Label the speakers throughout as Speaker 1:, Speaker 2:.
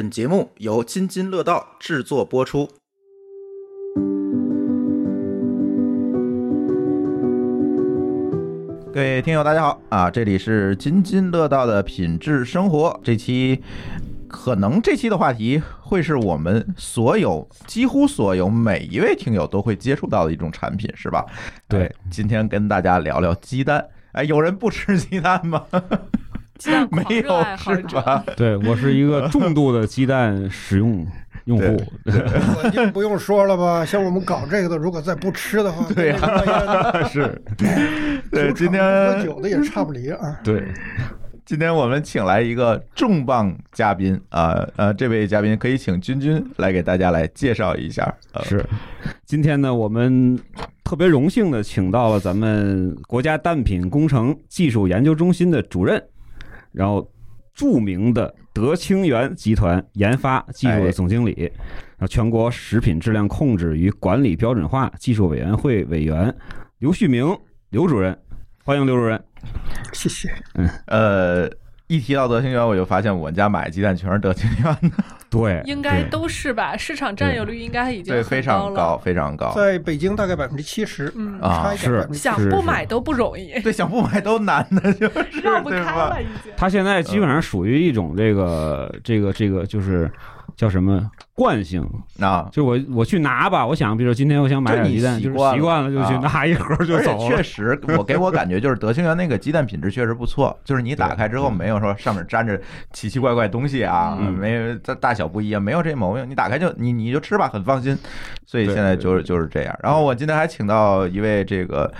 Speaker 1: 本节目由津津乐道制作播出。各位听友，大家好啊！这里是津津乐道的品质生活。这期可能这期的话题会是我们所有几乎所有每一位听友都会接触到的一种产品，是吧？
Speaker 2: 对
Speaker 1: 哎，今天跟大家聊聊鸡蛋。哎，有人不吃鸡蛋吗？
Speaker 3: 鸡蛋狂
Speaker 1: 没有
Speaker 3: 热爱好
Speaker 1: 是
Speaker 3: 者，
Speaker 1: 吧？
Speaker 2: 对我是一个重度的鸡蛋使用用户，
Speaker 4: 我就 不用说了吧，像我们搞这个的，如果再不吃的话，
Speaker 1: 对
Speaker 2: 是
Speaker 1: 对，今天
Speaker 4: 喝酒的也差不离啊。
Speaker 2: 对，
Speaker 1: 今天我们请来一个重磅嘉宾啊，呃，这位嘉宾可以请君君来给大家来介绍一下。呃、
Speaker 2: 是。今天呢，我们特别荣幸的请到了咱们国家蛋品工程技术研究中心的主任，然后著名的德清源集团研发技术的总经理，然后全国食品质量控制与管理标准化技术委员会委员刘旭明刘主任，欢迎刘主任。
Speaker 4: 谢谢。
Speaker 1: 嗯呃，一提到德清源，我就发现我们家买的鸡蛋全是德清源的，
Speaker 2: 对，
Speaker 3: 应该都是吧？市场占有率应该已经
Speaker 1: 对，非常
Speaker 3: 了
Speaker 1: 高，。非常高。
Speaker 4: 在北京大概百分之七十，
Speaker 3: 嗯
Speaker 1: 啊
Speaker 2: 是
Speaker 3: 想不买都不容易，
Speaker 1: 对，想不买都难的，就是
Speaker 3: 绕不开了？已经。
Speaker 2: 它现在基本上属于一种这个这个这个就是叫什么惯性，
Speaker 1: 啊，
Speaker 2: 就我我去拿吧，我想比如说今天我想买点鸡蛋，就是
Speaker 1: 习惯了
Speaker 2: 就去
Speaker 1: 啊
Speaker 2: 拿一盒就
Speaker 1: 而且
Speaker 2: 走了。
Speaker 1: 确实，我给我感觉就是德清源那个鸡蛋品质确实不错，就是你打开之后没有说上面粘着奇奇怪怪东西啊，
Speaker 2: 嗯
Speaker 1: 没有大大小不一样，没有这毛病。你打开就你你就吃吧，很放心。所以现在就是就是这样。然后我今天还请到一位这个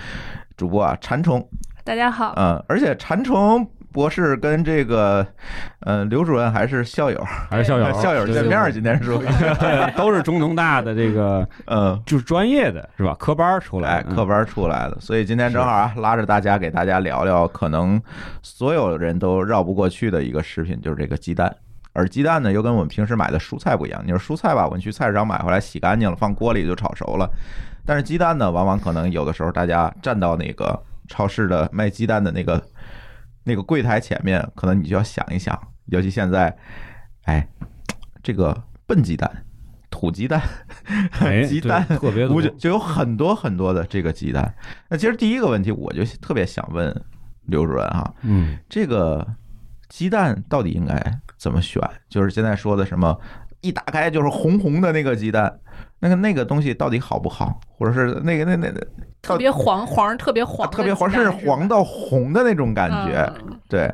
Speaker 1: 主播啊，馋虫，
Speaker 3: 大家好，
Speaker 1: 嗯，而且馋虫。博士跟这个，呃，刘主任还是校友，
Speaker 2: 还是校友，
Speaker 1: 校友见面儿，今天是
Speaker 2: 都是中农大的这个
Speaker 1: 呃，
Speaker 2: 就是专业的是吧？科班儿出来
Speaker 1: 哎，
Speaker 2: 的，
Speaker 1: 课班出来的，所以今天正好啊，拉着大家给大家聊聊，可能所有人都绕不过去的一个食品，就是这个鸡蛋。而鸡蛋呢，又跟我们平时买的蔬菜不一样。你说蔬菜吧，我们去菜市场买回来洗干净了，放锅里就炒熟了。但是鸡蛋呢，往往可能有的时候大家站到那个超市的卖鸡蛋的那个那个柜台前面，可能你就要想一想，尤其现在，哎，这个笨鸡蛋、土鸡蛋、
Speaker 2: 哎
Speaker 1: 鸡蛋
Speaker 2: 对特别
Speaker 1: 就有很多很多的这个鸡蛋。那其实第一个问题，我就特别想问刘主任哈，
Speaker 2: 嗯，
Speaker 1: 这个鸡蛋到底应该怎么选？就是现在说的什么，一打开就是红红的那个鸡蛋，那个那个东西到底好不好？或者是那个那那那
Speaker 3: 特别黄黄，特别黄
Speaker 1: 特别黄，甚至黄到红的那种感觉？
Speaker 3: 嗯
Speaker 1: 对，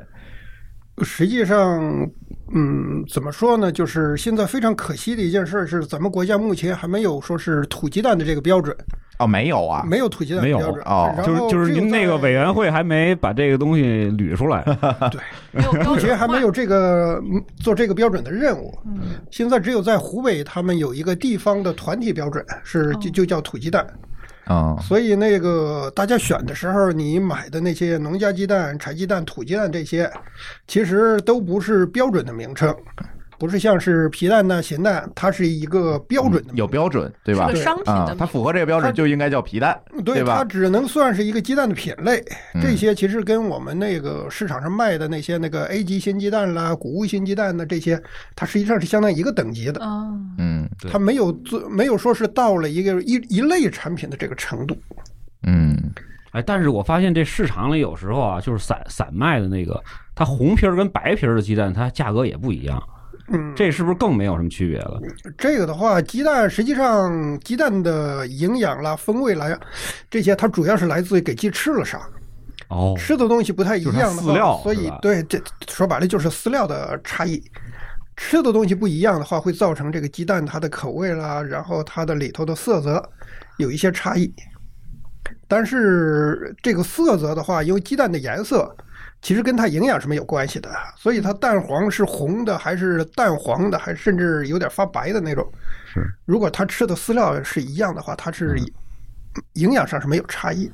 Speaker 4: 实际上，嗯，怎么说呢？就是现在非常可惜的一件事是，咱们国家目前还没有说是土鸡蛋的这个标准，
Speaker 1: 哦，没有啊，
Speaker 4: 没有土鸡蛋
Speaker 2: 没有
Speaker 4: 的标准。
Speaker 1: 哦
Speaker 2: 就是就是您那个委员会还没把这个东西捋出来，
Speaker 3: 没有标
Speaker 4: 目前还没有这个嗯做这个标准的任务。
Speaker 3: 嗯
Speaker 4: 现在只有在湖北，他们有一个地方的团体标准，是就
Speaker 3: 哦
Speaker 4: 就叫土鸡蛋。
Speaker 1: 啊。
Speaker 4: 所以那个大家选的时候，你买的那些农家鸡蛋、柴鸡蛋、土鸡蛋这些，其实都不是标准的名称，不是像是皮蛋呐、咸蛋，它是一个标准的。
Speaker 1: 有标准对吧
Speaker 3: 是个？商品的，
Speaker 1: 啊它符合这个标准就应该叫皮蛋，
Speaker 4: 对，它
Speaker 1: 吧？
Speaker 4: 只能算是一个鸡蛋的品类。
Speaker 1: 嗯
Speaker 4: 这些其实跟我们那个市场上卖的那些那个 A 级鲜鸡蛋啦、谷物鲜鸡蛋的，这些它实际上是相当于一个等级的。
Speaker 3: 嗯，
Speaker 1: 嗯
Speaker 4: 它没有做，没有说是到了一个一一类产品的这个程度。
Speaker 1: 嗯
Speaker 2: 哎，但是我发现这市场里有时候啊，就是散散卖的那个，它红皮儿跟白皮儿的鸡蛋，它价格也不一样，
Speaker 4: 嗯，
Speaker 2: 这是不是更没有什么区别了？
Speaker 4: 这个的话，鸡蛋实际上鸡蛋的营养啦、风味啦，这些它主要是来自于给鸡吃了啥，
Speaker 2: 哦，
Speaker 4: 吃的东西不太一样的
Speaker 2: 话饲料，
Speaker 4: 所以对这说白了就是饲料的差异。吃的东西不一样的话，会造成这个鸡蛋它的口味啦，然后它的里头的色泽有一些差异。但是这个色泽的话，因为鸡蛋的颜色其实跟它营养是没有关系的，所以它蛋黄是红的还是淡黄的，还甚至有点发白的那种。
Speaker 2: 是，
Speaker 4: 如果它吃的饲料是一样的话，它是营养上是没有差异。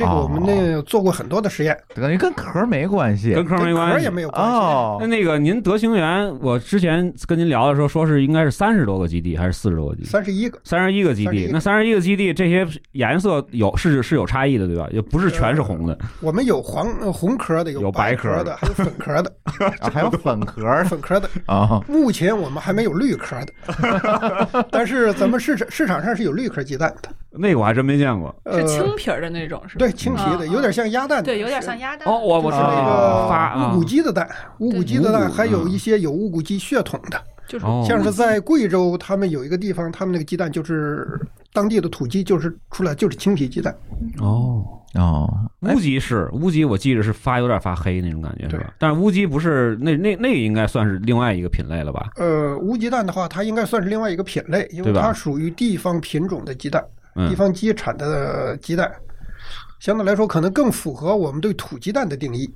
Speaker 4: 这个我们那做过很多的实验，
Speaker 1: 等于跟壳没关系
Speaker 2: 跟壳没关系
Speaker 4: 壳也。没有关系。
Speaker 1: 哦
Speaker 2: 那。那个您德兴园，我之前跟您聊的时候说是应该是三十多个基地还是四十多个基地？
Speaker 4: 三十一个，
Speaker 2: 三十一个基地
Speaker 4: ，31
Speaker 2: 那三十一个基地这些颜色有是是有差异的，对吧？也不是全是红的。
Speaker 4: 我们有黄呃红壳的，
Speaker 2: 有白壳的，
Speaker 4: 还有粉壳的，
Speaker 1: 啊还有粉壳
Speaker 4: 粉壳的。
Speaker 1: 啊
Speaker 4: 目前我们还没有绿壳的，但是咱们市场市场上是有绿壳鸡蛋的，
Speaker 2: 那个我还真没见过。
Speaker 4: 呃
Speaker 3: 是青皮儿的那种，是吧？
Speaker 4: 对青皮的，
Speaker 3: 嗯
Speaker 4: 有点像鸭蛋，
Speaker 3: 对，有点像鸭蛋。
Speaker 2: 哦，我我
Speaker 4: 是那个乌骨鸡的蛋，乌骨鸡的蛋，还有一些有乌骨鸡血统的，
Speaker 3: 就是
Speaker 2: 哦。
Speaker 4: 像是在贵州，他们有一个地方，他们那个鸡蛋就是当地的土鸡，就是出来就是青皮鸡蛋。
Speaker 2: 哦。
Speaker 1: 哦，
Speaker 2: 乌鸡是乌鸡，我记着是发有点发黑那种感觉是吧？但是乌鸡不是那那那应该算是另外一个品类了吧？
Speaker 4: 呃，乌鸡蛋的话，它应该算是另外一个品类，因为它属于地方品种的鸡蛋，地
Speaker 2: 嗯，
Speaker 4: 方鸡产的鸡蛋，相对来说可能更符合我们对土鸡蛋的定义。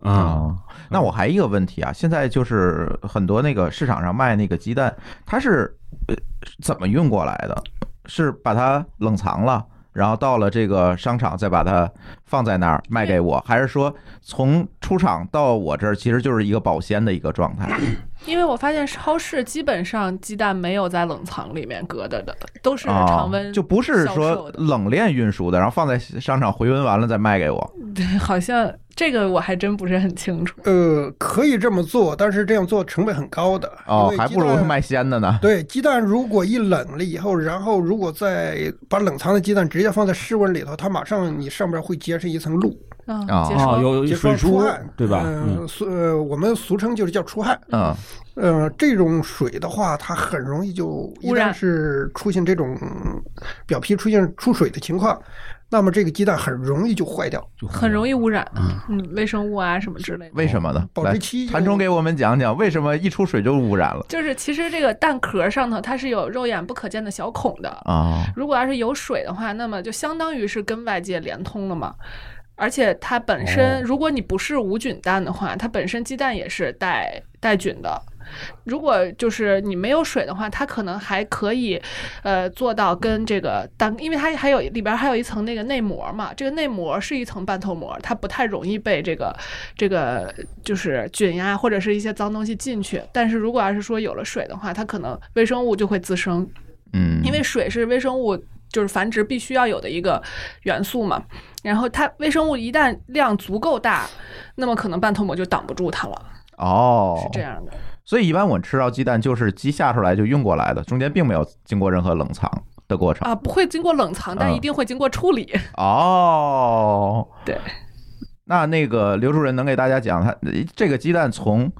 Speaker 2: 啊，
Speaker 1: 哦，那我还一个问题啊，现在就是很多那个市场上卖那个鸡蛋，它是呃怎么运过来的？是把它冷藏了，然后到了这个商场再把它放在那儿卖给我，还是说从出厂到我这儿其实就是一个保鲜的一个状态？
Speaker 3: 因为我发现超市基本上鸡蛋没有在冷藏里面搁着的，都是
Speaker 1: 啊
Speaker 3: 常温、，
Speaker 1: 就不是说冷链运输的，然后放在商场回温完了再卖给我。
Speaker 3: 对，好像这个我还真不是很清楚。
Speaker 4: 呃，可以这么做，但是这样做成本很高的。
Speaker 1: 还不如卖鲜的呢。
Speaker 4: 对，鸡蛋如果一冷了以后，然后如果再把冷藏的鸡蛋直接放在室温里头，它马上你上边会结成一层露，
Speaker 3: 嗯，
Speaker 1: 啊
Speaker 2: 哦，
Speaker 3: 结霜。
Speaker 2: 有水
Speaker 4: 出汗，
Speaker 2: 对吧？
Speaker 4: 嗯，
Speaker 2: 嗯，
Speaker 4: 俗呃，我们俗称就是叫出汗。
Speaker 1: 嗯，
Speaker 4: 呃，这种水的话，它很容易就一
Speaker 3: 污染
Speaker 4: 旦是出现这种表皮出现出水的情况，那么这个鸡蛋很容易就坏掉。
Speaker 2: 就
Speaker 3: 很容易污染，嗯，微生物啊什么之类的。
Speaker 1: 为什么呢？来
Speaker 4: 保质期就
Speaker 1: 谭冲给我们讲讲为什么一出水就污染了
Speaker 3: 就是其实这个蛋壳上头它是有肉眼不可见的小孔的，
Speaker 1: 啊？
Speaker 3: 如果要是有水的话，那么就相当于是跟外界连通了嘛。而且它本身，
Speaker 2: 哦
Speaker 3: 如果你不是无菌蛋的话，它本身鸡蛋也是带带菌的。如果就是你没有水的话，它可能还可以，呃，做到跟这个蛋，因为它还有里边还有一层那个内膜嘛，这个内膜是一层半透膜，它不太容易被这个这个就是菌呀或者是一些脏东西进去。但是如果要是说有了水的话，它可能微生物就会滋生，
Speaker 1: 嗯，
Speaker 3: 因为水是微生物就是繁殖必须要有的一个元素嘛。然后它微生物一旦量足够大，那么可能半透膜就挡不住它了，
Speaker 1: 哦，
Speaker 3: 是这样的。
Speaker 1: 所以一般我们吃到鸡蛋就是鸡下出来就运过来的，中间并没有经过任何冷藏的过程。
Speaker 3: 啊，不会经过冷藏，但
Speaker 1: 嗯
Speaker 3: 一定会经过处理。
Speaker 1: 哦，
Speaker 3: 对，
Speaker 1: 那那个刘主任能给大家讲，他这个鸡蛋从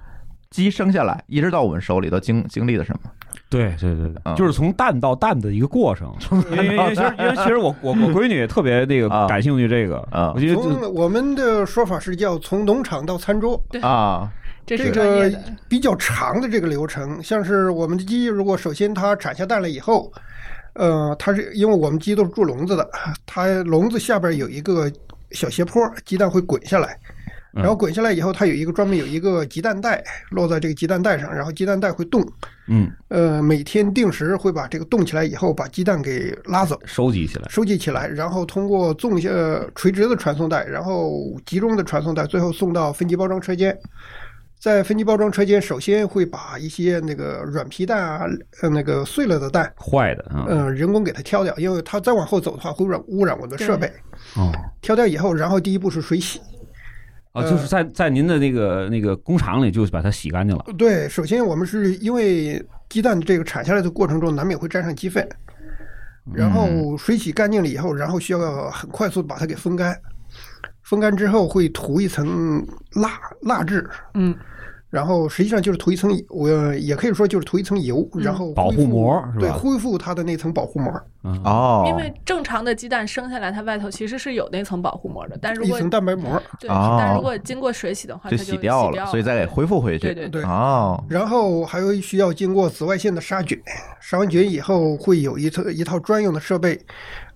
Speaker 1: 鸡生下来一直到我们手里都经经历了什么？
Speaker 2: 对对对就是从蛋到蛋的一个过程。因为因为其实因为其实我我我闺女也特别那个
Speaker 1: 啊。
Speaker 2: 感兴趣这个，
Speaker 1: 啊。
Speaker 2: 我觉得
Speaker 4: 从我们的说法是叫从农场到餐桌，
Speaker 1: 啊，
Speaker 3: 这
Speaker 4: 个。比较长的这个流程，像是我们的鸡，如果首先它产下蛋了以后，呃，它是因为我们鸡都是住笼子的，它笼子下边有一个小斜坡，鸡蛋会滚下来，
Speaker 2: 嗯
Speaker 4: 然后滚下来以后，它有一个专门有一个鸡蛋袋落在这个鸡蛋袋上，然后鸡蛋袋会动，
Speaker 2: 嗯
Speaker 4: 呃，每天定时会把这个动起来以后，把鸡蛋给拉走。
Speaker 2: 收集起来。
Speaker 4: 收集起来，然后通过纵向、呃垂直的传送带，然后集中的传送带，最后送到分级包装车间。在分级包装车间，首先会把一些那个软皮蛋啊，呃，那个碎了的蛋，
Speaker 2: 坏的啊，
Speaker 4: 呃，人工给它挑掉，因为它再往后走的话会污染污染我们的设备。
Speaker 2: 哦
Speaker 4: 挑掉以后，然后第一步是水洗。
Speaker 2: 啊，就是在在您的那个那个工厂里就把它洗干净了。
Speaker 4: 对，首先我们是因为鸡蛋这个产下来的过程中难免会沾上鸡粪，然后水洗干净了以后，然后需要很快速的把它给风干。风干之后会涂一层蜡蜡质，
Speaker 3: 嗯，
Speaker 4: 然后实际上就是涂一层，我也可以说就是涂一层油，然后
Speaker 2: 保护膜是吧？
Speaker 4: 对，恢复它的那层保护膜，
Speaker 2: 啊，
Speaker 1: 哦，
Speaker 3: 因为正常的鸡蛋生下来，它外头其实是有那层保护膜的，但如果
Speaker 4: 一层蛋白膜。
Speaker 3: 对，
Speaker 1: 哦
Speaker 3: 但如果经过水洗的话，
Speaker 1: 就
Speaker 3: 它就
Speaker 1: 洗掉
Speaker 3: 了，
Speaker 1: 所以再给恢复回去。
Speaker 3: 对对
Speaker 4: 对。
Speaker 1: 哦，
Speaker 4: 然后还有需要经过紫外线的杀菌，杀完菌以后会有一套一套专用的设备，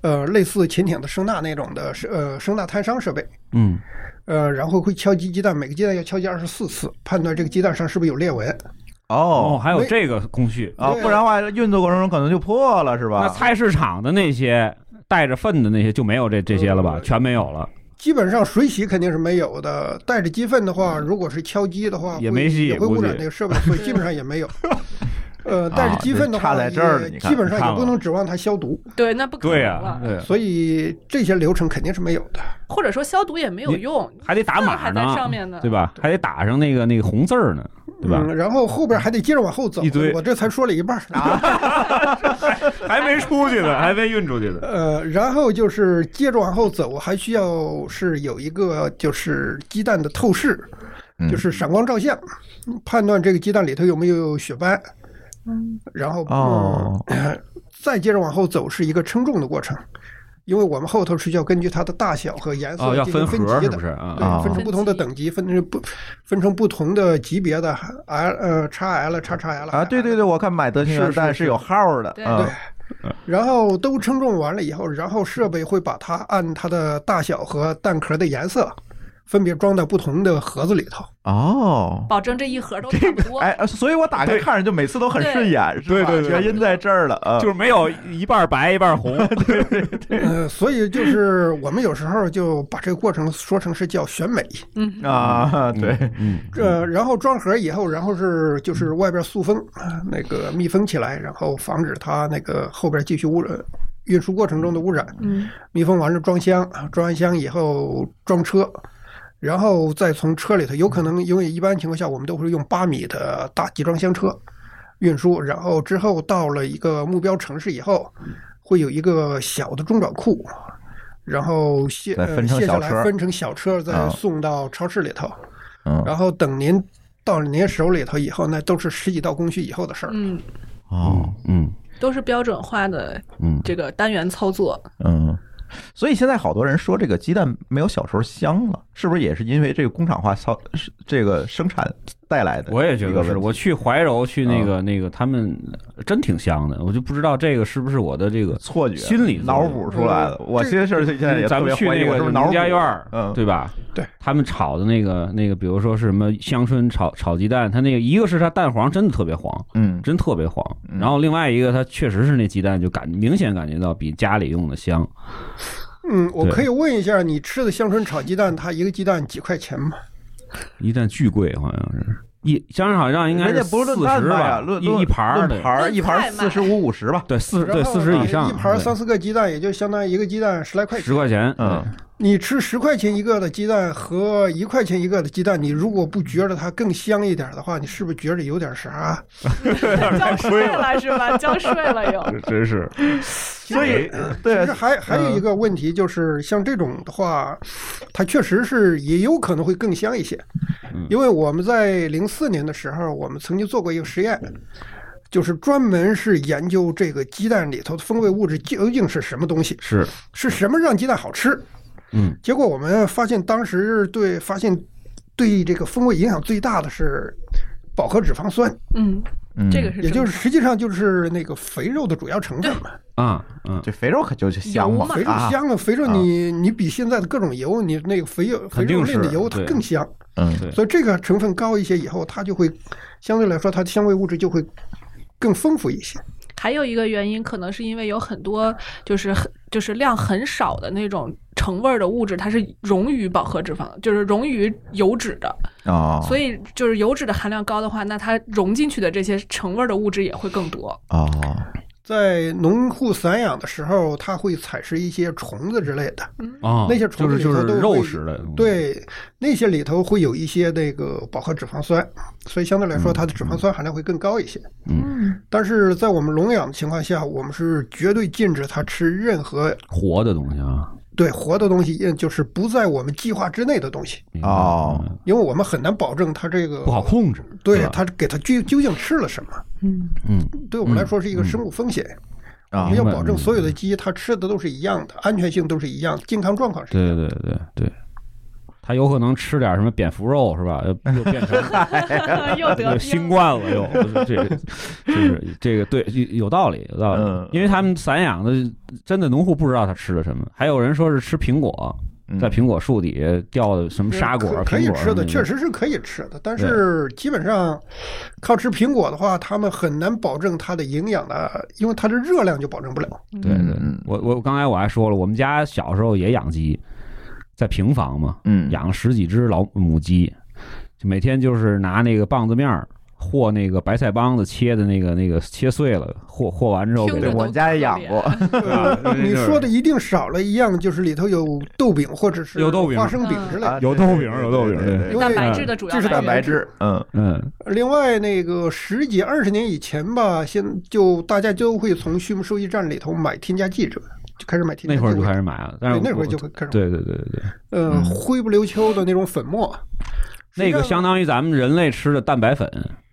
Speaker 4: 呃，类似潜艇的声纳那种的，呃，声纳探伤设备，
Speaker 2: 嗯，
Speaker 4: 呃，然后会敲击鸡蛋，每个鸡蛋要敲击二十四次，判断这个鸡蛋上是不是有裂纹。
Speaker 2: 哦，
Speaker 1: 哦
Speaker 2: 还有这个工序。
Speaker 1: 啊，不然的话运作过程中可能就破了，是吧？
Speaker 2: 那菜市场的那些带着粪的那些就没有这这些了吧？
Speaker 4: 呃
Speaker 2: 全没有了。
Speaker 4: 基本上水洗肯定是没有的，带着鸡粪的话，如果是敲击的话，
Speaker 2: 也没戏
Speaker 4: 也会污染那个设备，所以基本上也没有。呃，但是鸡粪的话，
Speaker 1: 你
Speaker 4: 基本上也不能指望它消毒，
Speaker 3: 对，那不可
Speaker 2: 对呀、
Speaker 3: 能了。
Speaker 2: 对，
Speaker 4: 所以这些流程肯定是没有的。
Speaker 3: 或者说消毒也没有用，
Speaker 2: 还得打码
Speaker 3: 还在
Speaker 2: 呢，
Speaker 3: 上面呢，
Speaker 2: 对吧？还得打上那个那个红字儿呢，对吧？
Speaker 4: 嗯，然后后边还得接着往后走
Speaker 2: 一堆，
Speaker 4: 我这才说了一半啊。
Speaker 2: 还没出去呢，还没运出去呢。
Speaker 4: 呃，然后就是接着往后走，还需要是有一个就是鸡蛋的透视，
Speaker 1: 嗯
Speaker 4: 就是闪光照相，判断这个鸡蛋里头有没有血斑。
Speaker 3: 嗯，
Speaker 4: 然后
Speaker 1: 哦。
Speaker 4: 嗯 再接着往后走是一个称重的过程，因为我们后头是要根据它的大小和颜色
Speaker 2: 哦，要
Speaker 4: 进行
Speaker 2: 分
Speaker 4: 分级的
Speaker 2: 盒是不。是？啊？
Speaker 4: 分成不同的等级，分成不分成不同的级别的 L 呃 x L 叉叉 L
Speaker 1: 啊，对对对，我看买德清源
Speaker 4: 是是是
Speaker 1: 蛋是。有号的，
Speaker 3: 对。
Speaker 1: 嗯
Speaker 4: 对，然后都称重完了以后，然后设备会把它按它的大小和蛋壳的颜色分别装到不同的盒子里头。
Speaker 1: 哦。
Speaker 3: 保证这一盒都差不多。
Speaker 1: 哎，呃所以我打开看着就每次都很顺眼，是吧？
Speaker 2: 对对对
Speaker 1: 原因在这儿了啊。
Speaker 2: 就是没有一半白一半红，
Speaker 4: 呃，所以就是我们有时候就把这个过程说成是叫选美。
Speaker 3: 嗯，
Speaker 1: 啊，对，
Speaker 2: 嗯，
Speaker 4: 呃，然后装盒以后，然后是就是外边塑封，啊那个密封起来，然后防止它那个后边继续污染。运输过程中的污染，
Speaker 3: 嗯，
Speaker 4: 密封完了装箱，装完箱以后装车，然后再从车里头，有可能因为一般情况下我们都会用八米的大集装箱车运输，然后之后到了一个目标城市以后，会有一个小的中转库，然后卸
Speaker 1: 再分成
Speaker 4: 呃卸下
Speaker 1: 小车
Speaker 4: 来分成小车，再
Speaker 1: 啊。
Speaker 4: 送到超市里头，
Speaker 1: 嗯，
Speaker 4: 然后等您到您手里头以后，那都是十几道工序以后的事儿。
Speaker 3: 嗯，
Speaker 1: 哦，
Speaker 2: 嗯。
Speaker 3: 都是标准化的
Speaker 2: 嗯，
Speaker 3: 这个单元操作。
Speaker 1: 嗯，所以现在好多人说这个鸡蛋没有小时候香了，是不是也是因为这个工厂化操这个生产带来的？
Speaker 2: 我也觉得是。我去怀柔去那个那个，他们真挺香的，我就不知道这个是不是我的这个
Speaker 1: 错觉、
Speaker 2: 心理
Speaker 1: 脑补出来的。我其实是现在也
Speaker 2: 咱
Speaker 1: 特别怀疑
Speaker 2: 们去那个
Speaker 1: 我是不是脑补
Speaker 2: 农家院儿，
Speaker 1: 嗯，
Speaker 2: 对吧？
Speaker 4: 对，
Speaker 2: 他们炒的那个那个，比如说是什么香椿炒炒鸡蛋，它那个一个是它蛋黄真的特别黄，
Speaker 1: 嗯，
Speaker 2: 真特别黄，
Speaker 1: 嗯
Speaker 2: 然后另外一个它确实是那鸡蛋就感明显感觉到比家里用的香。
Speaker 4: 嗯，我可以问一下，你吃的香椿炒鸡蛋，它一个鸡蛋几块钱吗？
Speaker 2: 一蛋巨贵，好像是一香椿好像应该是
Speaker 1: 人家不是论
Speaker 2: 四十吧，
Speaker 1: 论
Speaker 2: 一一盘儿的，
Speaker 1: 盘儿一盘
Speaker 3: 论菜卖
Speaker 1: 四十五五十吧。
Speaker 2: 对四十对四十以上，
Speaker 4: 一盘
Speaker 2: 对
Speaker 4: 三四个鸡蛋，也就相当于一个鸡蛋十来块钱。
Speaker 2: 十块钱，
Speaker 1: 嗯，
Speaker 4: 你吃十块钱一个的鸡蛋和一块钱一个的鸡蛋，你如果不觉得它更香一点的话，你是不是觉得有点啥？
Speaker 3: 交税 了是吧？交税了又。
Speaker 2: 对，真是，
Speaker 1: 所以
Speaker 4: 其实还还有一个问题就是，像这种的话，它确实是也有可能会更香一些
Speaker 2: 嗯，
Speaker 4: 因为我们在零四年的时候，我们曾经做过一个实验。就是专门是研究这个鸡蛋里头的风味物质究竟是什么东西，
Speaker 2: 是，
Speaker 4: 是什么让鸡蛋好吃？
Speaker 2: 嗯
Speaker 4: 结果我们发现，当时对发现对这个风味影响最大的是饱和脂肪酸，
Speaker 3: 嗯，
Speaker 1: 嗯。
Speaker 3: 这个是
Speaker 4: 也就是实际上就是那个肥肉的主要成分嘛。
Speaker 2: 啊嗯，
Speaker 1: 这肥肉可就是香嘛。
Speaker 4: 肥肉
Speaker 1: 啊，
Speaker 4: 香了，肥肉你你比现在的各种油，你那个肥肉肥肉类的油它更香，
Speaker 1: 嗯。
Speaker 2: 对。
Speaker 4: 所以这个成分高一些以后，它就会相对来说它的香味物质就会更丰富一些。
Speaker 3: 还有一个原因，可能是因为有很多就是很就是量很少的那种成味儿的物质，它是溶于饱和脂肪，就是溶于油脂的，
Speaker 1: 哦，
Speaker 3: 所以就是油脂的含量高的话，那它溶进去的这些成味儿的物质也会更多。
Speaker 1: 哦，
Speaker 4: 在农户散养的时候，它会采食一些虫子之类的，
Speaker 2: 啊，
Speaker 4: 那些虫
Speaker 2: 就是就是肉食的，，
Speaker 4: 对，那些里头会有一些那个饱和脂肪酸，所以相对来说它的脂肪酸含量会更高一些。
Speaker 3: 嗯，
Speaker 4: 但是在我们笼养的情况下，我们是绝对禁止它吃任何
Speaker 2: 活的东西啊，
Speaker 4: 对活的东西，嗯就是不在我们计划之内的东西，
Speaker 2: 明白
Speaker 1: 哦
Speaker 2: 嗯
Speaker 4: 因为我们很难保证它这个
Speaker 2: 不好控制，
Speaker 4: 对它给它究究竟吃了什么，
Speaker 3: 嗯，
Speaker 2: 嗯，
Speaker 4: 对我们来说是一个生物风险。我
Speaker 1: 啊
Speaker 4: 们要保证所有的鸡它吃的都是一样的，安全性都是一样，健康状况是一
Speaker 2: 对
Speaker 4: 样的。
Speaker 2: 对对对，它有可能吃点什么蝙蝠肉是吧？又 又变成
Speaker 3: 又得病
Speaker 2: 新冠了又，这个就是这个对有有道理有道理。
Speaker 1: 嗯，
Speaker 2: 因为他们散养的真的农户不知道他吃的什么，还有人说是吃苹果，
Speaker 1: 嗯。
Speaker 2: 在苹果树底下掉的什么沙果、
Speaker 4: 可可以吃的，确实是可以吃的，但是基本上靠吃苹果的话，他们很难保证它的营养的，因为它的热量就保证不了。
Speaker 2: 对对
Speaker 1: 嗯，
Speaker 2: 我我刚才我还说了，我们家小时候也养鸡，在平房嘛，
Speaker 1: 嗯，
Speaker 2: 养了十几只老母鸡，就每天就是拿那个棒子面儿和那个白菜帮子切的那个那个切碎了，和和完之后给
Speaker 1: 我们家也养过，
Speaker 4: 呃你说的一定少了一样，就是里头有豆饼或者是
Speaker 2: 有豆饼
Speaker 4: 花生饼之类的。
Speaker 1: 啊
Speaker 2: 有豆饼有豆饼
Speaker 3: 蛋白质的主要
Speaker 4: 这是
Speaker 1: 蛋白质，嗯。
Speaker 2: 嗯。
Speaker 4: 另外，那个十几二十年以前吧，现就大家就会从畜牧兽医站里头买添加剂，这就开始买。
Speaker 2: 那会儿就开始买了，但是
Speaker 4: 对，那会儿就会开始买。
Speaker 2: 对对对对对，
Speaker 4: 呃，
Speaker 1: 嗯
Speaker 4: 灰不溜秋的那种粉末，
Speaker 2: 那个相当于咱们人类吃的蛋白粉，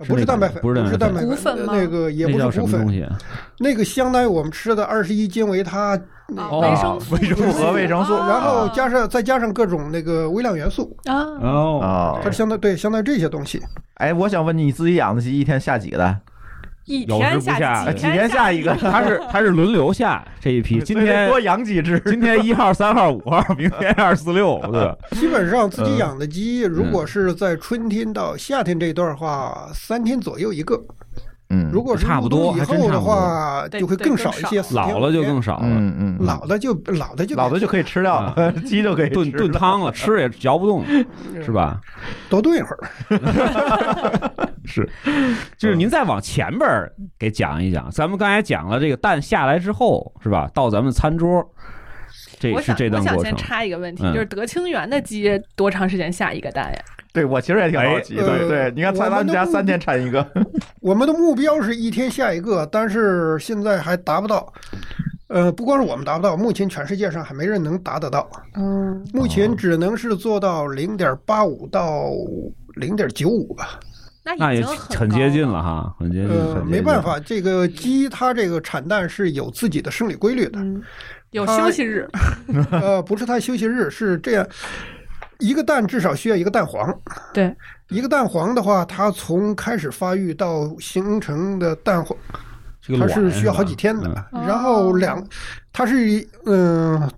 Speaker 4: 不是蛋白粉，
Speaker 2: 不是蛋白粉
Speaker 3: 粉吗
Speaker 4: 那个也不是谷粉，
Speaker 2: 什么东西？
Speaker 4: 那个相当于我们吃的二十一纤维它，那
Speaker 3: 啊
Speaker 2: 哦
Speaker 3: 维生素
Speaker 2: 维生素
Speaker 1: 和维生素
Speaker 3: 啊
Speaker 4: 然后加上再加上各种那个微量元素，
Speaker 3: 啊，
Speaker 2: 哦
Speaker 1: 哦
Speaker 4: 它相当对相当于这些东西。
Speaker 1: 哎，我想问你，你自己养的鸡一天下几个蛋？
Speaker 3: 一天
Speaker 2: 不下
Speaker 3: 几
Speaker 1: 几天下一个？
Speaker 2: 它是它是轮流下这一批，今天
Speaker 1: 多养几只？
Speaker 2: 今天一号、三号、五号，明天二四六，对？
Speaker 4: 基本上自
Speaker 2: 嗯
Speaker 4: 己养的鸡，如果是在春天到夏天这一段的话，三天左右一个。
Speaker 1: 嗯，
Speaker 4: 如果
Speaker 2: 差不多
Speaker 4: 以后的话，就会
Speaker 3: 更少
Speaker 4: 一些。
Speaker 2: 老了就更少了，
Speaker 1: 嗯嗯，
Speaker 4: 老的就老的就
Speaker 1: 老的就可以吃掉
Speaker 2: 了，
Speaker 1: 鸡就可以
Speaker 2: 炖炖汤了，吃也嚼不动，是吧？
Speaker 4: 多炖一会儿。
Speaker 2: 是，就是您再往前边儿给讲一讲，咱们刚才讲了这个蛋下来之后，是吧？到咱们餐桌，这是这
Speaker 3: 我想我想先。插一个问题，
Speaker 2: 嗯
Speaker 3: 就是德清源的鸡多长时间下一个蛋呀？
Speaker 1: 对我其实也挺好奇，
Speaker 4: 哎
Speaker 1: 对对，
Speaker 4: 呃
Speaker 1: 你看咱们家三天产一个，
Speaker 4: 我们的目标是一天下一个，但是现在还达不到。呃，不光是我们达不到，目前全世界上还没人能达得到。
Speaker 3: 嗯，
Speaker 4: 目前只能是做到零点八五到零点九五吧。
Speaker 3: 那
Speaker 2: 那也
Speaker 3: 已经
Speaker 2: 很接近了。哈，很接近。
Speaker 4: 没办法，这个鸡它这个产蛋是有自己的生理规律的。
Speaker 3: 嗯，有休息日。
Speaker 4: 呃，不是它休息日，是这样，一个蛋至少需要一个蛋黄。
Speaker 3: 对，
Speaker 4: 一个蛋黄的话，它从开始发育到形成的蛋黄，它
Speaker 2: 这个卵
Speaker 4: 是需要好几天的。
Speaker 2: 嗯
Speaker 4: 然后
Speaker 3: 哦
Speaker 4: 两，它是嗯、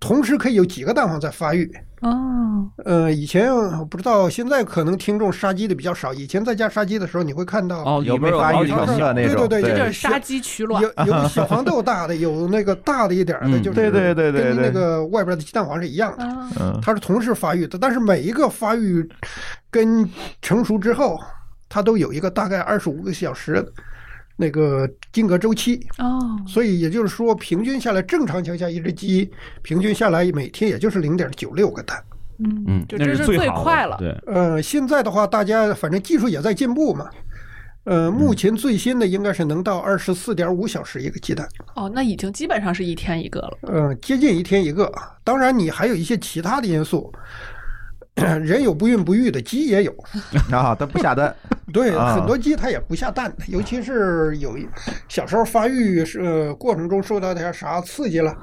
Speaker 4: 同时可以有几个蛋黄在发育。
Speaker 3: 哦，
Speaker 4: 呃，以前我不知道，现在可能听众杀鸡的比较少。以前在家杀鸡的时候，你会看到
Speaker 2: 哦，
Speaker 1: 有没发育的那种，
Speaker 4: 对对对
Speaker 3: 这就是杀鸡取卵。
Speaker 4: 有有小黄豆大的，有那个大的一点儿的，
Speaker 2: 嗯
Speaker 4: 就是
Speaker 1: 对对对对
Speaker 4: 那个外边的鸡蛋黄是一样的。它是同时发育的，但是每一个发育跟成熟之后，它都有一个大概二十五个小时的那个间隔周期，
Speaker 3: 哦，
Speaker 4: 所以也就是说，平均下来，正常情况下，一只鸡平均下来每天也就是零点九六个蛋。
Speaker 3: 嗯
Speaker 2: 嗯，那
Speaker 3: 就这是
Speaker 2: 最
Speaker 3: 快了。
Speaker 2: 对，
Speaker 4: 呃，现在的话，大家反正技术也在进步嘛。呃，目前最新的应该是能到二十四点五小时一个鸡蛋，
Speaker 3: 哦，那已经基本上是一天一个了。
Speaker 4: 嗯，接近一天一个。当然，你还有一些其他的因素，人有不孕不育的，鸡也有。
Speaker 1: 啊，它不下蛋，
Speaker 4: 对，
Speaker 1: 啊
Speaker 4: 很多鸡它也不下蛋的，尤其是有一小时候发育是、呃、过程中受到点啥刺激了，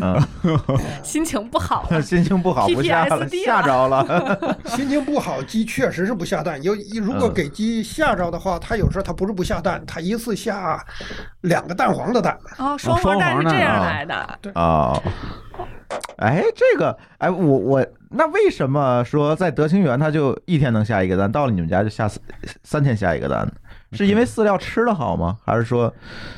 Speaker 1: 嗯，
Speaker 3: 心情不好了，
Speaker 1: 心情不好不下了吓着了，
Speaker 4: 心情不好，鸡确实是不下蛋。有如果
Speaker 1: 嗯
Speaker 4: 给鸡吓着的话，它有时候它不是不下蛋，它一次下两个蛋黄的蛋。
Speaker 3: 哦，双
Speaker 2: 双黄蛋
Speaker 3: 蛋是这样
Speaker 1: 啊
Speaker 3: 来的。
Speaker 1: 哦，哎，这个，哎，我我那为什么说在德清园它就一天能下一个蛋，到了你们家就下三三天下一个蛋呢？是因为饲料吃的好吗？还是说，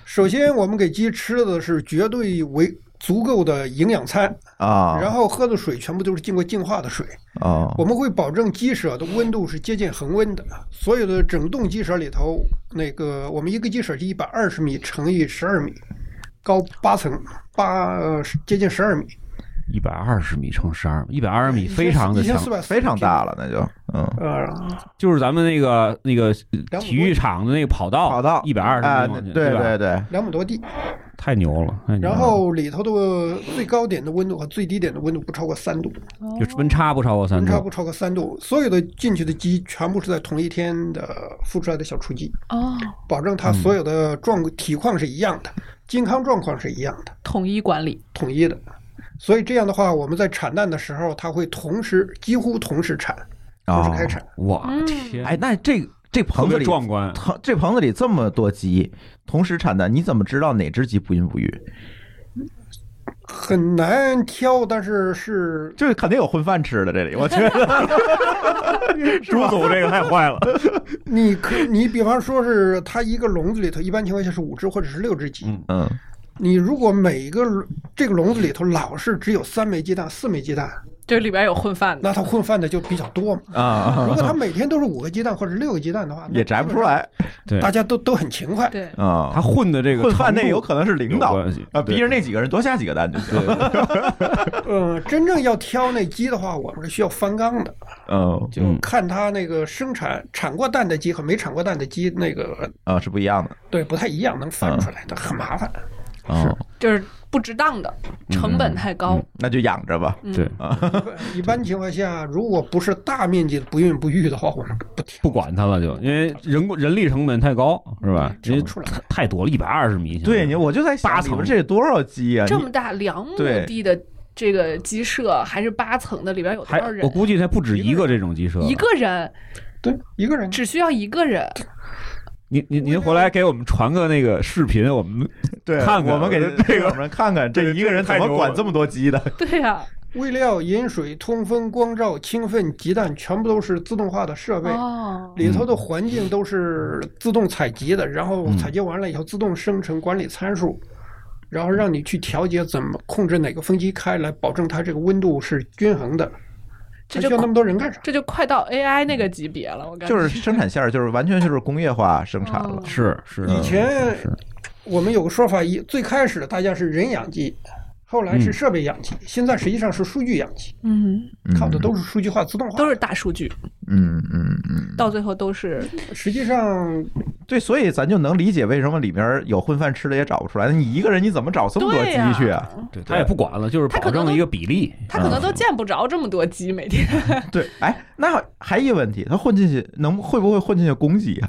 Speaker 4: 首先，我们给鸡吃的是绝对为足够的营养餐，
Speaker 1: 啊，
Speaker 4: 然后喝的水全部都是经过净化的水。
Speaker 1: 啊
Speaker 4: 我们会保证鸡舍的温度是接近恒温的，所有的整栋鸡舍里头，那个我们一个鸡舍是一百二十米乘以十二米，高八层，八呃接近十二米，
Speaker 2: 一百二十米乘十二，一百二十米非常的强
Speaker 4: 一千四，百
Speaker 1: 非常大了，那就嗯，
Speaker 4: 呃，
Speaker 2: 就是咱们那个那个体育场的那个跑道，
Speaker 1: 跑道
Speaker 2: 一百二
Speaker 1: 啊，
Speaker 2: 十米，
Speaker 1: 对？对对，
Speaker 4: 两亩多地，
Speaker 2: 太牛了，太牛了
Speaker 4: 然后里头的最高点的温度和最低点的温度不超过三度，
Speaker 2: 就温差不超过三度
Speaker 4: 温差不，超过三度，所有的进去的鸡全部是在同一天的孵出来的小雏鸡，
Speaker 3: 哦，
Speaker 4: 保证它所有的状体况是一样的，健康状况是一样的。
Speaker 3: 统一管理。
Speaker 4: 统一的。所以这样的话，我们在产蛋的时候，它会同时几乎同时产，同时开产。
Speaker 2: 哇
Speaker 3: 嗯
Speaker 2: 天，
Speaker 1: 哎，那这这棚子里，
Speaker 2: 壮观，
Speaker 1: 棚这棚子里这么多鸡同时产蛋，你怎么知道哪只鸡不孕不育？
Speaker 4: 很难挑，但是是
Speaker 1: 就是肯定有混饭吃的这里，我觉得
Speaker 2: 朱总这个太坏了。
Speaker 4: 你可你比方说是它一个笼子里头，一般情况下是五只或者是六只鸡。
Speaker 2: 嗯
Speaker 1: 嗯
Speaker 4: 你如果每一个这个笼子里头老是只有三枚鸡蛋、四枚鸡蛋，
Speaker 3: 这里边有混饭的，
Speaker 4: 那它混饭的就比较多嘛。
Speaker 1: 啊
Speaker 4: 如果它每天都是五个鸡蛋或者六个鸡蛋的话，
Speaker 1: 也摘不出来
Speaker 2: 对，
Speaker 4: 大家都都很勤快。
Speaker 3: 对，
Speaker 1: 啊。
Speaker 2: 他混的这个
Speaker 1: 混饭那有可能是领导
Speaker 2: 关系
Speaker 1: 啊，逼着那几个人多下几个蛋就行。
Speaker 4: 嗯，真正要挑那鸡的话，我们是需要翻缸的，
Speaker 1: 嗯
Speaker 4: 就
Speaker 2: 嗯
Speaker 4: 看它那个生产产过蛋的鸡和没产过蛋的鸡那个
Speaker 1: 啊是不一样的。
Speaker 4: 对不太一样，能翻出来的很麻烦。
Speaker 1: 哦，
Speaker 3: 就是不值当的，成本太高。
Speaker 1: 那就养着吧。
Speaker 3: 嗯
Speaker 2: 对，
Speaker 4: 一般情况下，如果不是大面积的不孕不育的话，我们不。
Speaker 2: 不管它了就，因为人工人力成本太高，是吧？因为
Speaker 4: 挑不出来
Speaker 2: 太太多了，一百二十米。
Speaker 1: 对你，我就在想
Speaker 2: 八层
Speaker 1: 这得多少鸡啊？
Speaker 3: 这么大两亩地的这个鸡舍，还是八层的，里边有多少人？
Speaker 2: 我估计它不止一个这种鸡舍。
Speaker 3: 一个人
Speaker 4: 对，一个人
Speaker 3: 只需要一个人，
Speaker 2: 您您您回来给我们传个那个视频，我们
Speaker 1: 对，
Speaker 2: 看看
Speaker 1: 我们给
Speaker 2: 这个
Speaker 1: 我们看看，这一个人怎么管这么多鸡的？
Speaker 3: 对呀、
Speaker 4: 喂料、饮水、通风、光照、清粪、鸡蛋，全部都是自动化的设备。
Speaker 3: 哦，
Speaker 4: 里头的环境都是自动采集的，然后
Speaker 2: 嗯
Speaker 4: 采集完了以后自动生成管理参数，然后让你去调节怎么控制哪个风机开来，保证它这个温度是均衡的。
Speaker 3: 这就
Speaker 4: 需要那么多人干啥？
Speaker 3: 这就快到 AI 那个级别了，我感觉
Speaker 1: 就是生产线儿，就是完全就是工业化生产了
Speaker 3: 哦。
Speaker 2: 是是
Speaker 4: 以前我们有个说法，一最开始大家是人养鸡，后来是设备养鸡，现在实际上是数据养鸡，
Speaker 3: 嗯，
Speaker 4: 靠的都是数据化、自动化。
Speaker 3: 都是大数据，
Speaker 1: 嗯嗯嗯，
Speaker 3: 到最后都是
Speaker 4: 实际上
Speaker 1: 对，所以咱就能理解为什么里边有混饭吃的也找不出来。你一个人你怎么找这么多鸡去啊？
Speaker 2: 对他也不管了，就是保证一个比例。
Speaker 3: 他可能都见不着这么多鸡每天。
Speaker 1: 对，哎，那还一个问题，他混进去能会不会混进去公鸡啊？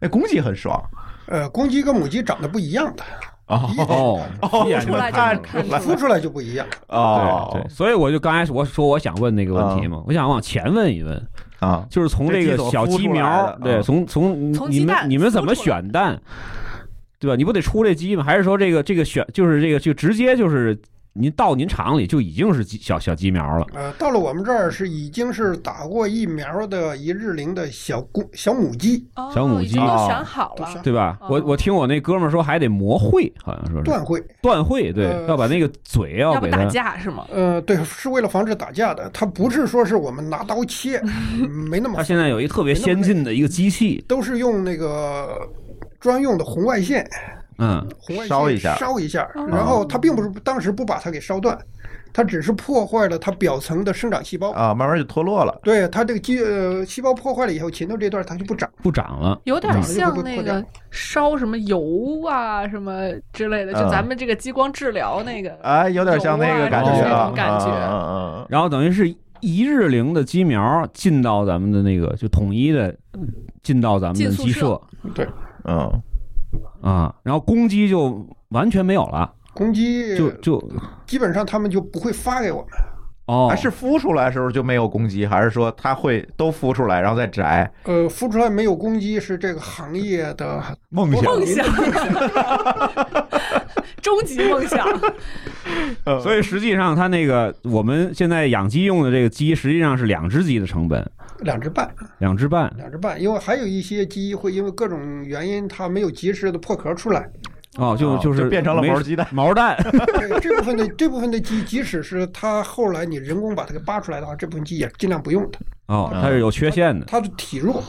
Speaker 1: 那公鸡很爽
Speaker 4: 呃，公鸡跟母鸡长得不一样的，
Speaker 2: 哦
Speaker 1: 哦
Speaker 3: 出来
Speaker 2: 看
Speaker 3: 看
Speaker 4: 孵出来就不一样。
Speaker 1: 哦
Speaker 2: 对对，所以我就刚才我说我想问那个问题嘛，我想往前问一问，
Speaker 1: 啊，
Speaker 2: 就是从这个小鸡苗，对，从从你们你们怎么选蛋，对吧？你不得出这鸡吗？还是说这个这个选就是这个就直接就是您到您厂里就已经是鸡小小鸡苗了？
Speaker 4: 呃，到了我们这儿是已经是打过疫苗的一日龄的小公小母鸡
Speaker 3: 哦
Speaker 2: 小母鸡
Speaker 3: 都
Speaker 1: 哦
Speaker 3: 选好了
Speaker 2: 对吧？
Speaker 3: 哦
Speaker 2: 我我听我那哥们儿说还得磨会，好像说是
Speaker 4: 断会。
Speaker 2: 断会，对，
Speaker 4: 呃
Speaker 2: 要把那个嘴要
Speaker 3: 要不打架是吗？
Speaker 4: 呃，对，是为了防止打架的，它不是说是我们拿刀切，嗯没那么
Speaker 2: 它现在有一特别先进的一个机器，
Speaker 4: 都是用那个专用的红外线，
Speaker 2: 嗯，
Speaker 4: 红外
Speaker 1: 烧一下。
Speaker 4: 烧一下，
Speaker 3: 哦。
Speaker 4: 然后它并不是当时不把它给烧断，它只是破坏了它表层的生长细胞。
Speaker 1: 啊，慢慢就脱落了。
Speaker 4: 对它这个基呃细胞破坏了以后，前头这段它就不长。
Speaker 2: 不长了，
Speaker 3: 有点
Speaker 4: 嗯
Speaker 3: 像那个烧什么油啊什么之类的，就
Speaker 1: 嗯。
Speaker 3: 咱们这个激光治疗那个。
Speaker 1: 哎，有点像那个感觉
Speaker 3: 感觉。
Speaker 1: 嗯嗯
Speaker 2: 然后等于是一日龄的鸡苗进到咱们的那个就统一的进到咱们的鸡舍。
Speaker 4: 对，
Speaker 1: 嗯
Speaker 2: 啊，然后公鸡就完全没有了，
Speaker 4: 公鸡
Speaker 2: 就就
Speaker 4: 基本上他们就不会发给我们。
Speaker 2: 哦
Speaker 1: 还，是孵出来的时候就没有公鸡，还是说它会都孵出来然后再摘？
Speaker 4: 呃，孵出来没有公鸡是这个行业的
Speaker 1: 梦想
Speaker 3: 梦想，终极梦想。
Speaker 2: 所以实际上它那个我们现在养鸡用的这个鸡，实际上是两只鸡的成本，
Speaker 4: 两只半，
Speaker 2: 两只半。
Speaker 4: 两只半，因为还有一些鸡会因为各种原因，它没有及时的破壳出来。
Speaker 2: 哦，就
Speaker 1: 哦
Speaker 2: 就是
Speaker 1: 就变成了毛鸡蛋
Speaker 2: 毛蛋。
Speaker 4: 对这部分的这部分的鸡，即使是它后来你人工把它给扒出来的话，这部分鸡也尽量不用它，
Speaker 2: 哦，它是有缺陷的，
Speaker 4: 它的体弱。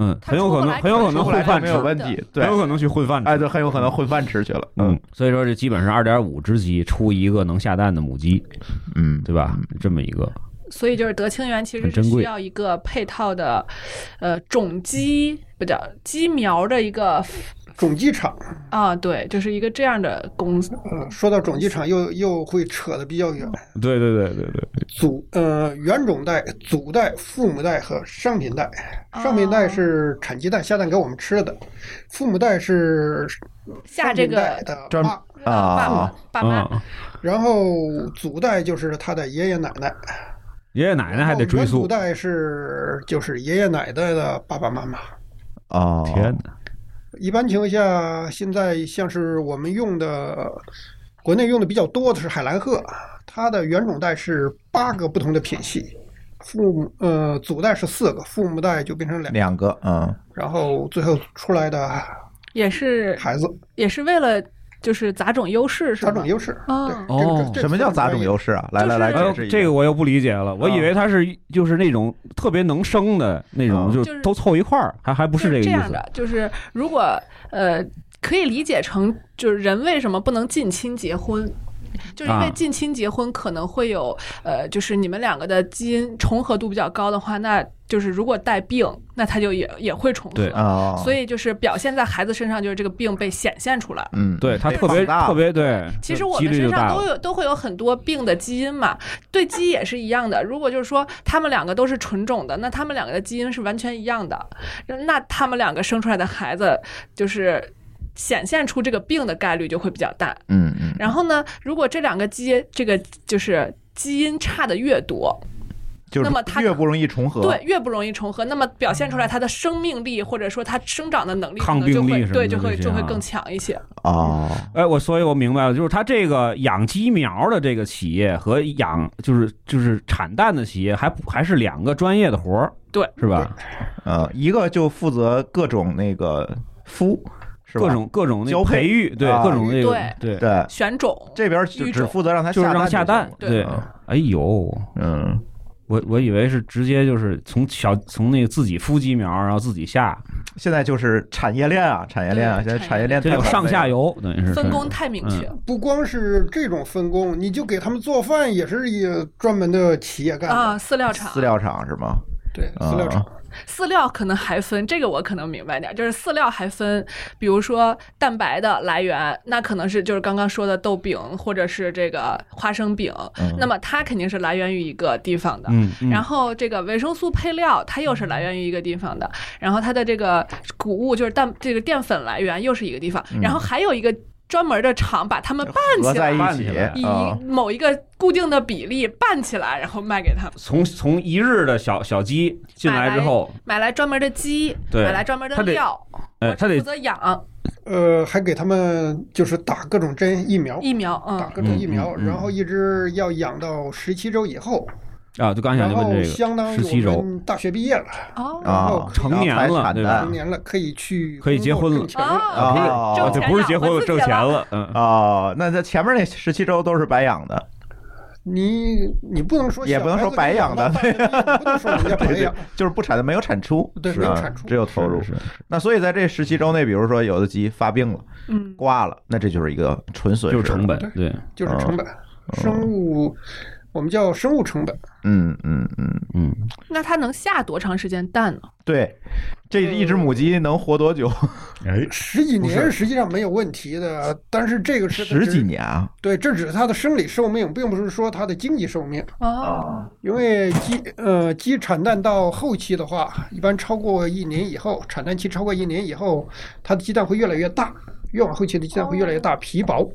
Speaker 2: 嗯，很有可能很有可能混饭吃，
Speaker 1: 问题，对
Speaker 2: 很，有可能去混饭吃。
Speaker 1: 哎，对，很有可能混饭吃去了。
Speaker 2: 嗯，所以说这基本上二点五只鸡出一个能下蛋的母鸡，
Speaker 1: 嗯，
Speaker 2: 对吧？这么一个，
Speaker 3: 所以就是德清源其实是需要一个配套的，呃，种鸡不叫鸡苗的一个
Speaker 4: 种鸡场，
Speaker 3: 啊，对，就是一个这样的公司。
Speaker 4: 呃，说到种鸡场又又会扯得比较远。
Speaker 2: 对对对对对，
Speaker 4: 祖呃原种代、祖代、父母代和商品代。商品代是产鸡蛋下蛋给我们吃的，父母代是
Speaker 3: 下这个
Speaker 4: 的
Speaker 3: 爸。
Speaker 1: 啊
Speaker 3: 爸妈。
Speaker 2: 嗯，
Speaker 4: 然后祖代就是他的爷爷奶奶，
Speaker 2: 爷爷奶奶还得追溯
Speaker 4: 元祖。代是就是爷爷奶奶的爸爸妈妈。
Speaker 1: 哦，
Speaker 2: 天哪！
Speaker 4: 一般情况下，现在像是我们用的国内用的比较多的是海兰鹤，它的原种代是八个不同的品系，父母呃祖代是四个，父母代就变成两，
Speaker 1: 两个，嗯，
Speaker 4: 然后最后出来的
Speaker 3: 也是
Speaker 4: 孩子
Speaker 3: 也是为了就是杂种优势是吗？
Speaker 4: 杂种优势。
Speaker 3: 啊
Speaker 4: 对，这个
Speaker 2: 哦
Speaker 1: 什么叫杂种优势啊？来来来，解释一下。
Speaker 2: 这个我又不理解了，我以为它是就是那种特别能生的那种，
Speaker 1: 啊
Speaker 2: 就
Speaker 3: 就是
Speaker 2: 都凑一块儿，还还不是这个意思。
Speaker 3: 这样的，就是如果呃，可以理解成就是人为什么不能近亲结婚。就是因为
Speaker 2: 啊
Speaker 3: 近亲结婚可能会有，呃，就是你们两个的基因重合度比较高的话，那就是如果带病，那他就也也会重合。
Speaker 2: 对
Speaker 1: 啊，
Speaker 3: 所以就是表现在孩子身上，就是这个病被显现出来。
Speaker 1: 嗯，
Speaker 2: 对它特别
Speaker 1: 大
Speaker 2: 特别对，
Speaker 3: 其实我们身。上都有都会有很多病的基因嘛，对基因也是一样的。如果就是说他们两个都是纯种的，那他们两个的基因是完全一样的，那他们两个生出来的孩子就是显现出这个病的概率就会比较大。
Speaker 1: 嗯嗯，
Speaker 3: 然后呢，如果这两个基这个就是基因差的越多，
Speaker 1: 就是
Speaker 3: 那么它
Speaker 1: 越不容易重合。
Speaker 3: 对，越不容易重合，那么表现出来它的生命力或者说它生长的能力可
Speaker 2: 抗
Speaker 3: 能就
Speaker 2: 病力什么的
Speaker 3: 会对就会就会更强一些。
Speaker 1: 哦，
Speaker 2: 哎，我所以我明白了，就是它这个养鸡苗的这个企业和养就是就是产蛋的企业还不还是两个专业的活儿，
Speaker 3: 对，
Speaker 2: 是吧？
Speaker 1: 呃，一个就负责各种那个孵，是吧
Speaker 2: 各种各种那
Speaker 1: 交配
Speaker 2: 培育，对
Speaker 1: 啊
Speaker 2: 各种那个
Speaker 3: 对
Speaker 2: 对，
Speaker 1: 对，
Speaker 3: 选种
Speaker 1: 这边只只
Speaker 3: 种
Speaker 1: 负责让它
Speaker 2: 就是让下蛋
Speaker 1: 就行，
Speaker 3: 对
Speaker 2: 对。哎呦，
Speaker 1: 嗯，
Speaker 2: 我我以为是直接就是从小从那个自己孵鸡苗，然后自己下，
Speaker 1: 现在就是产业链啊，产业链啊，
Speaker 3: 对
Speaker 1: 现在产业链太。
Speaker 2: 上下游，等于是
Speaker 3: 分工太明确。
Speaker 2: 嗯
Speaker 4: 不光是这种分工，你就给他们做饭也是一专门的企业干的。
Speaker 3: 啊，饲料厂，
Speaker 1: 饲料厂是吗？
Speaker 4: 对，饲料厂
Speaker 1: 啊。
Speaker 3: 饲料可能还分这个，我可能明白点儿，就是饲料还分，比如说蛋白的来源，那可能是就是刚刚说的豆饼或者是这个花生饼，
Speaker 1: 嗯
Speaker 3: 那么它肯定是来源于一个地方的。
Speaker 2: 嗯，嗯
Speaker 3: 然后这个维生素配料，它又是来源于一个地方的，然后它的这个谷物就是蛋这个淀粉来源又是一个地方，然后还有一个专门的厂把它们拌起来，
Speaker 1: 一起
Speaker 2: 来
Speaker 3: 以
Speaker 1: 啊，
Speaker 3: 某一个固定的比例拌起来，然后卖给他们。
Speaker 2: 从从一日的小小鸡进来之后，
Speaker 3: 买来专门的鸡，
Speaker 2: 对
Speaker 3: 买来专门的料，
Speaker 2: 哎，它得
Speaker 3: 负责养。
Speaker 4: 呃，还给他们就是打各种针疫苗，
Speaker 3: 疫苗，嗯，
Speaker 4: 打各种疫苗，
Speaker 2: 嗯嗯嗯。
Speaker 4: 然后一直要养到十七周以后，
Speaker 2: 啊，就刚想就问这
Speaker 4: 相当于
Speaker 2: 个十七周。
Speaker 4: 我们大学毕业了，
Speaker 3: 哦，
Speaker 1: 啊，
Speaker 2: 成年了对吧？
Speaker 4: 成年了可以去
Speaker 2: 可以结婚了。
Speaker 3: 啊，可以
Speaker 1: 哦
Speaker 2: 啊，这不是结婚挣钱了，嗯，
Speaker 1: 哦，那这前面那十七周都是白养的，
Speaker 4: 你你不能说
Speaker 1: 也不能说白养的
Speaker 4: 小孩子给养到半年你不能说人家白
Speaker 1: 对对
Speaker 4: 养，，
Speaker 1: 就是不产的没有产出，
Speaker 4: 对没有产出
Speaker 1: 只有投入。那所以在这十七周内，比如说有的鸡发病了、
Speaker 3: 嗯，
Speaker 1: 挂了，那这就是一个纯损失，
Speaker 2: 就是成本，对，
Speaker 4: 就是成本，生物我们叫生物成本。
Speaker 1: 嗯嗯嗯，
Speaker 2: 嗯，
Speaker 3: 那它能下多长时间蛋呢？
Speaker 1: 对，这一只母鸡能活多久？
Speaker 2: 哎，
Speaker 4: 十几年实际上没有问题的，但是这个是
Speaker 1: 十几，年啊！
Speaker 4: 对，这只是它的生理寿命，并不是说它的经济寿命。
Speaker 3: 哦，
Speaker 4: 因为鸡呃鸡产蛋到后期的话，一般超过一年以后，产蛋期超过一年以后，它的鸡蛋会越来越大，越往后期的鸡蛋会越来越大，皮薄。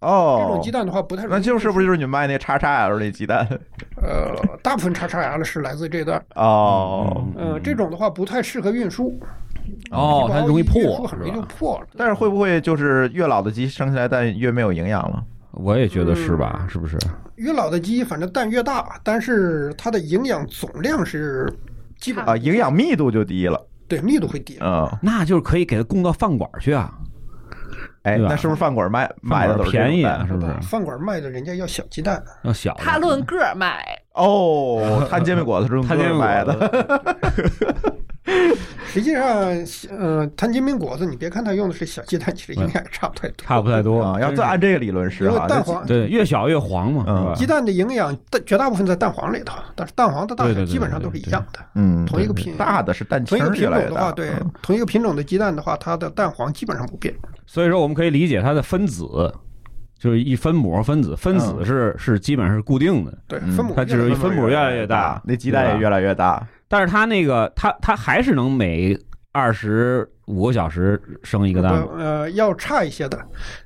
Speaker 4: 这种
Speaker 1: 哦
Speaker 4: 鸡，蛋的话不太容易
Speaker 1: 那就是不是就是你卖那叉叉 L 那鸡蛋？
Speaker 4: 呃，大部分叉叉 L 是来自这段，
Speaker 1: 哦，
Speaker 4: 呃，这种的话不太适合运输，
Speaker 2: 哦，它容易破，
Speaker 4: 很容易？就破了。
Speaker 1: 但是会不会就是越老的鸡生下来蛋越没有营养了？
Speaker 2: 我也觉得是吧？是不是？
Speaker 4: 越老的鸡反正蛋越大，但是它的营养总量是基本
Speaker 1: 啊，营养密度就低了。
Speaker 4: 对密度会低。
Speaker 1: 嗯，
Speaker 2: 那就是可以给它供到饭馆去啊，
Speaker 1: 哎，那是不是饭馆卖卖的都是
Speaker 2: 便宜啊，是不是？
Speaker 4: 饭馆卖的人家要小鸡蛋，
Speaker 2: 要小的，
Speaker 3: 它论个儿卖，
Speaker 1: 哦，摊煎饼果子是用
Speaker 2: 摊煎饼
Speaker 1: 个
Speaker 2: 果
Speaker 1: 的。
Speaker 4: 实际上，呃，摊煎饼果子，你别看它用的是小鸡蛋，其实营养也差不太多。
Speaker 2: 差不太多
Speaker 1: 啊，要再按这个理论是
Speaker 4: 因为
Speaker 1: 哈，
Speaker 4: 蛋黄
Speaker 2: 对，越小越黄嘛，
Speaker 1: 嗯？
Speaker 4: 鸡蛋的营养，大绝大部分在蛋黄里头，但是蛋黄的大小基本上都是一样的。
Speaker 1: 嗯，
Speaker 4: 同一个品
Speaker 1: 大的是蛋清儿
Speaker 4: 同一个品种的话，对
Speaker 1: 嗯，
Speaker 4: 同一个品种的鸡蛋的话，它的蛋黄基本上不变。
Speaker 2: 所以说我们可以理解它的分子，就是一分母分子，分子
Speaker 1: 嗯。
Speaker 2: 是是基本上是固定的，
Speaker 4: 对，
Speaker 1: 嗯。
Speaker 4: 分母
Speaker 2: 它只是分母越来越大
Speaker 1: 那鸡蛋也越来越大。
Speaker 2: 但是它那个它它还是能每二十五个小时生一个蛋吗？
Speaker 4: 呃，要差一些的。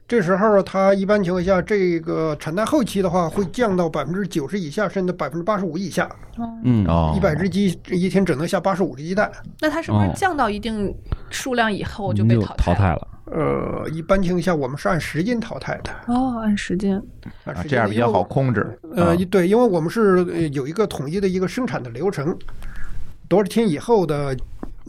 Speaker 4: 这时候它一般情况下，这个产蛋后期的话，会降到百分之九十以下，甚至百分之八十五以下。
Speaker 2: 嗯，
Speaker 1: 哦，
Speaker 4: 一百只鸡一天只能下八十五只鸡蛋。
Speaker 3: 那它是不是
Speaker 2: 哦
Speaker 3: 降到一定数量以后就被淘汰了？
Speaker 2: 淘汰了。
Speaker 4: 呃，一般情况下我们是按十斤淘汰的，
Speaker 3: 哦，按时间，
Speaker 4: 按十斤
Speaker 1: 啊这样比较好。控制。
Speaker 4: 呃，
Speaker 1: 啊
Speaker 4: 对，因为我们是呃有一个统一的一个生产的流程，多少天以后的，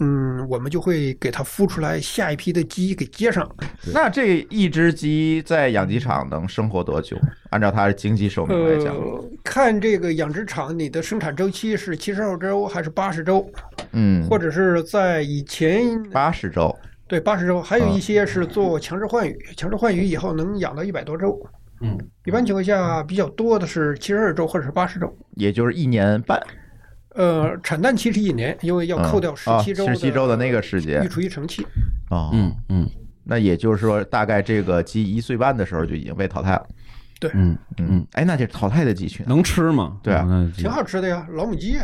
Speaker 4: 嗯，我们就会给它孵出来下一批的鸡给接上。
Speaker 1: 那这一只鸡在养鸡场能生活多久？按照它的经济寿命来讲，
Speaker 4: 呃，看这个养殖场你的生产周期是七十二周还是八十周，
Speaker 1: 嗯，
Speaker 4: 或者是在以前
Speaker 1: 八十周。
Speaker 4: 对八十周，还有一些是做强制换羽，强制换羽以后能养到一百多周。
Speaker 2: 嗯，
Speaker 4: 一般情况下比较多的是七十二周或者是八十周。
Speaker 1: 也就是一年半，
Speaker 4: 呃，产蛋期是一年，因为要扣掉十七周
Speaker 1: 十七周的那个时间。
Speaker 4: 育雏育成期。
Speaker 1: 哦，
Speaker 2: 嗯嗯。
Speaker 1: 那也就是说，大概这个鸡一岁半的时候就已经被淘汰了。
Speaker 2: 对。
Speaker 1: 嗯
Speaker 2: 嗯，，
Speaker 1: 哎，那这淘汰的鸡群
Speaker 2: 能吃吗？
Speaker 1: 对啊。
Speaker 4: 挺好吃的呀，老母鸡，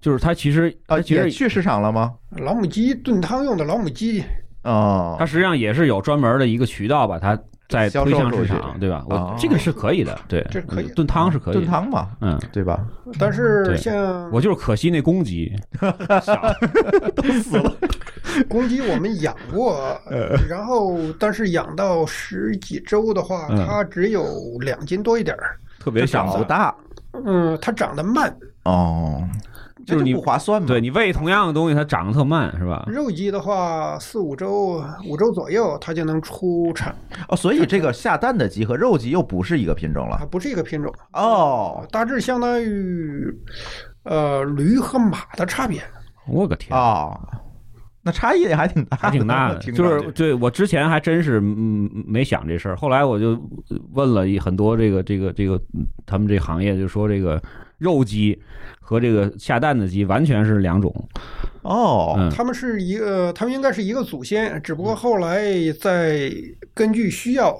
Speaker 2: 就是它其实
Speaker 1: 啊，
Speaker 2: 它其实
Speaker 1: 也去市场了吗？
Speaker 4: 老母鸡炖汤用的老母鸡，
Speaker 1: 哦。
Speaker 2: 它，实际上也是有专门的一个渠道把它再推向市场，对吧？
Speaker 1: 哦
Speaker 2: 我这个是可以的，对，
Speaker 4: 这可以
Speaker 2: 炖汤是可以，
Speaker 1: 炖汤嘛，
Speaker 2: 嗯。
Speaker 1: 对吧？
Speaker 4: 但是像
Speaker 2: 我就是可惜那公鸡 都死了，
Speaker 4: 公鸡我们养过，然后但是养到十几周的话，
Speaker 2: 嗯
Speaker 4: 它只有两斤多一点儿。
Speaker 2: 特别小
Speaker 1: 不，大
Speaker 4: 嗯，它长得慢。
Speaker 1: 哦，
Speaker 2: 就是你
Speaker 1: 不划算嘛？
Speaker 2: 对你喂同样的东西，它长得特慢，是吧？
Speaker 4: 肉鸡的话，四五周、五周左右，它就能出产，
Speaker 1: 哦，所以这个下蛋的鸡和肉鸡又不是一个品种了。
Speaker 4: 它不是一个品种，
Speaker 1: 哦
Speaker 4: 大致相当于呃驴和马的差别。
Speaker 2: 我个天！
Speaker 1: 哦，那差异也还挺大，
Speaker 2: 还挺大的，
Speaker 1: 听
Speaker 2: 就是对我之前还真是嗯没想这事儿，后来我就问了一很多这个这个这个嗯他们这行业就说这个肉鸡和这个下蛋的鸡完全是两种，
Speaker 1: 哦，
Speaker 2: 嗯。
Speaker 4: 他们是一个，他们应该是一个祖先，只不过后来在根据需要，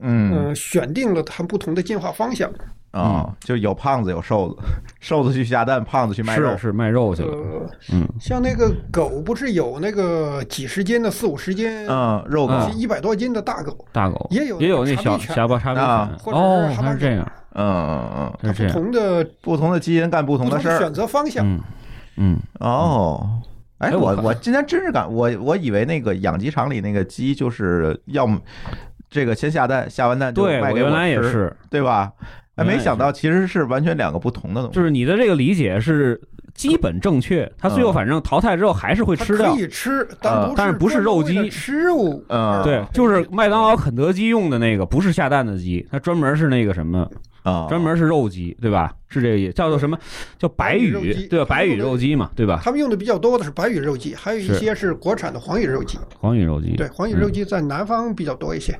Speaker 1: 嗯。
Speaker 4: 嗯、选定了它不同的进化方向。
Speaker 1: 啊，就有胖子有瘦子，瘦子去下蛋，胖子去卖肉。
Speaker 2: 是。是卖肉去了，
Speaker 4: 呃，
Speaker 2: 嗯。
Speaker 4: 像那个狗，不是有那个几十斤的、四五十斤、
Speaker 1: 嗯，肉狗，
Speaker 2: 嗯
Speaker 4: 一百多斤的大狗，
Speaker 2: 大狗。
Speaker 4: 也有
Speaker 2: 也有那小小巴叉比
Speaker 1: 啊。
Speaker 2: 犬
Speaker 4: 或者是
Speaker 2: 哦，它是这样，
Speaker 1: 嗯嗯嗯，
Speaker 4: 它不同的
Speaker 1: 不同的基因干不同的事儿
Speaker 4: 选。择方向。
Speaker 2: 嗯嗯
Speaker 1: 哦，哎，我
Speaker 2: 哎我
Speaker 1: 今天真是感我我以为那个养鸡场里那个鸡就是要么这个先下蛋，下完蛋就卖给
Speaker 2: 我原来也
Speaker 1: 吃，
Speaker 2: 是，
Speaker 1: 对吧？哎，没想到其实是完全两个不同的东西。
Speaker 2: 就是你的这个理解是基本正确，它最后
Speaker 1: 嗯
Speaker 2: 反正淘汰之后还是会吃掉
Speaker 4: 可，以吃，但
Speaker 2: 是不是肉鸡
Speaker 4: 吃肉。
Speaker 1: 嗯，
Speaker 2: 对，就是麦当劳、肯德基用的那个，不是下蛋的鸡，它专门是那个什么，
Speaker 1: 啊，
Speaker 2: 专门是肉鸡，对吧？是这个意叫做什么？叫白
Speaker 4: 白羽肉
Speaker 2: 羽，
Speaker 4: 鸡
Speaker 2: 对吧？白羽肉鸡嘛，对吧？
Speaker 4: 他们用的比较多的是白羽肉鸡，还有一些是国产的黄羽肉鸡。
Speaker 2: 黄羽肉鸡，
Speaker 4: 对，黄羽肉
Speaker 2: 嗯
Speaker 4: 鸡在南方比较多一些，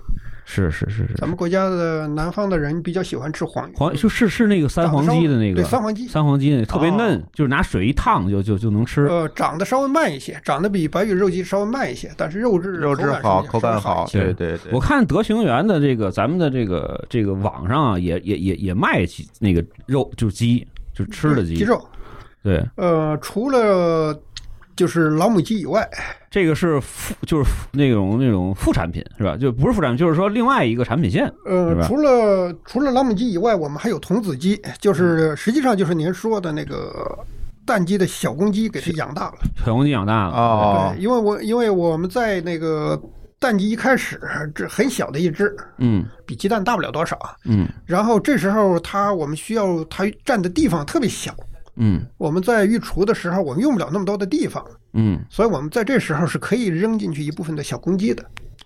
Speaker 2: 是是是是
Speaker 4: 咱，们国家的南方的人比较喜欢吃黄鱼。
Speaker 2: 黄就是是那个三黄鸡的那个
Speaker 4: 对，三黄鸡，
Speaker 2: 三黄鸡那个特别嫩
Speaker 1: 哦，
Speaker 2: 就是拿水一烫就就就能吃。
Speaker 4: 呃，长得稍微慢一些，长得比白羽肉鸡稍微慢一些，但是肉质
Speaker 1: 肉质好，口感好，对对对。
Speaker 2: 我看德行园的这个咱们的这个这个网上啊，也也也也卖起那个肉，就是鸡，就是吃的鸡。
Speaker 4: 鸡肉。
Speaker 2: 对，
Speaker 4: 呃，除了就是老母鸡以外，
Speaker 2: 这个是副，就是那种那种副产品是吧？就不是副产品，就是说另外一个产品线。
Speaker 4: 呃除了除了老母鸡以外，我们还有童子鸡，
Speaker 2: 嗯
Speaker 4: 就是实际上就是您说的那个蛋鸡的小公鸡给它养大了。
Speaker 2: 小公鸡养大了，
Speaker 1: 哦
Speaker 4: 对，因为我因为我们在那个蛋鸡一开始这很小的一只，
Speaker 2: 嗯
Speaker 4: 比鸡蛋大不了多少，
Speaker 2: 嗯
Speaker 4: 然后这时候它我们需要它占的地方特别小。
Speaker 2: 嗯
Speaker 4: 我们在育雏的时候，我们用不了那么多的地方，
Speaker 2: 嗯，
Speaker 4: 所以我们在这时候是可以扔进去一部分的小公鸡的。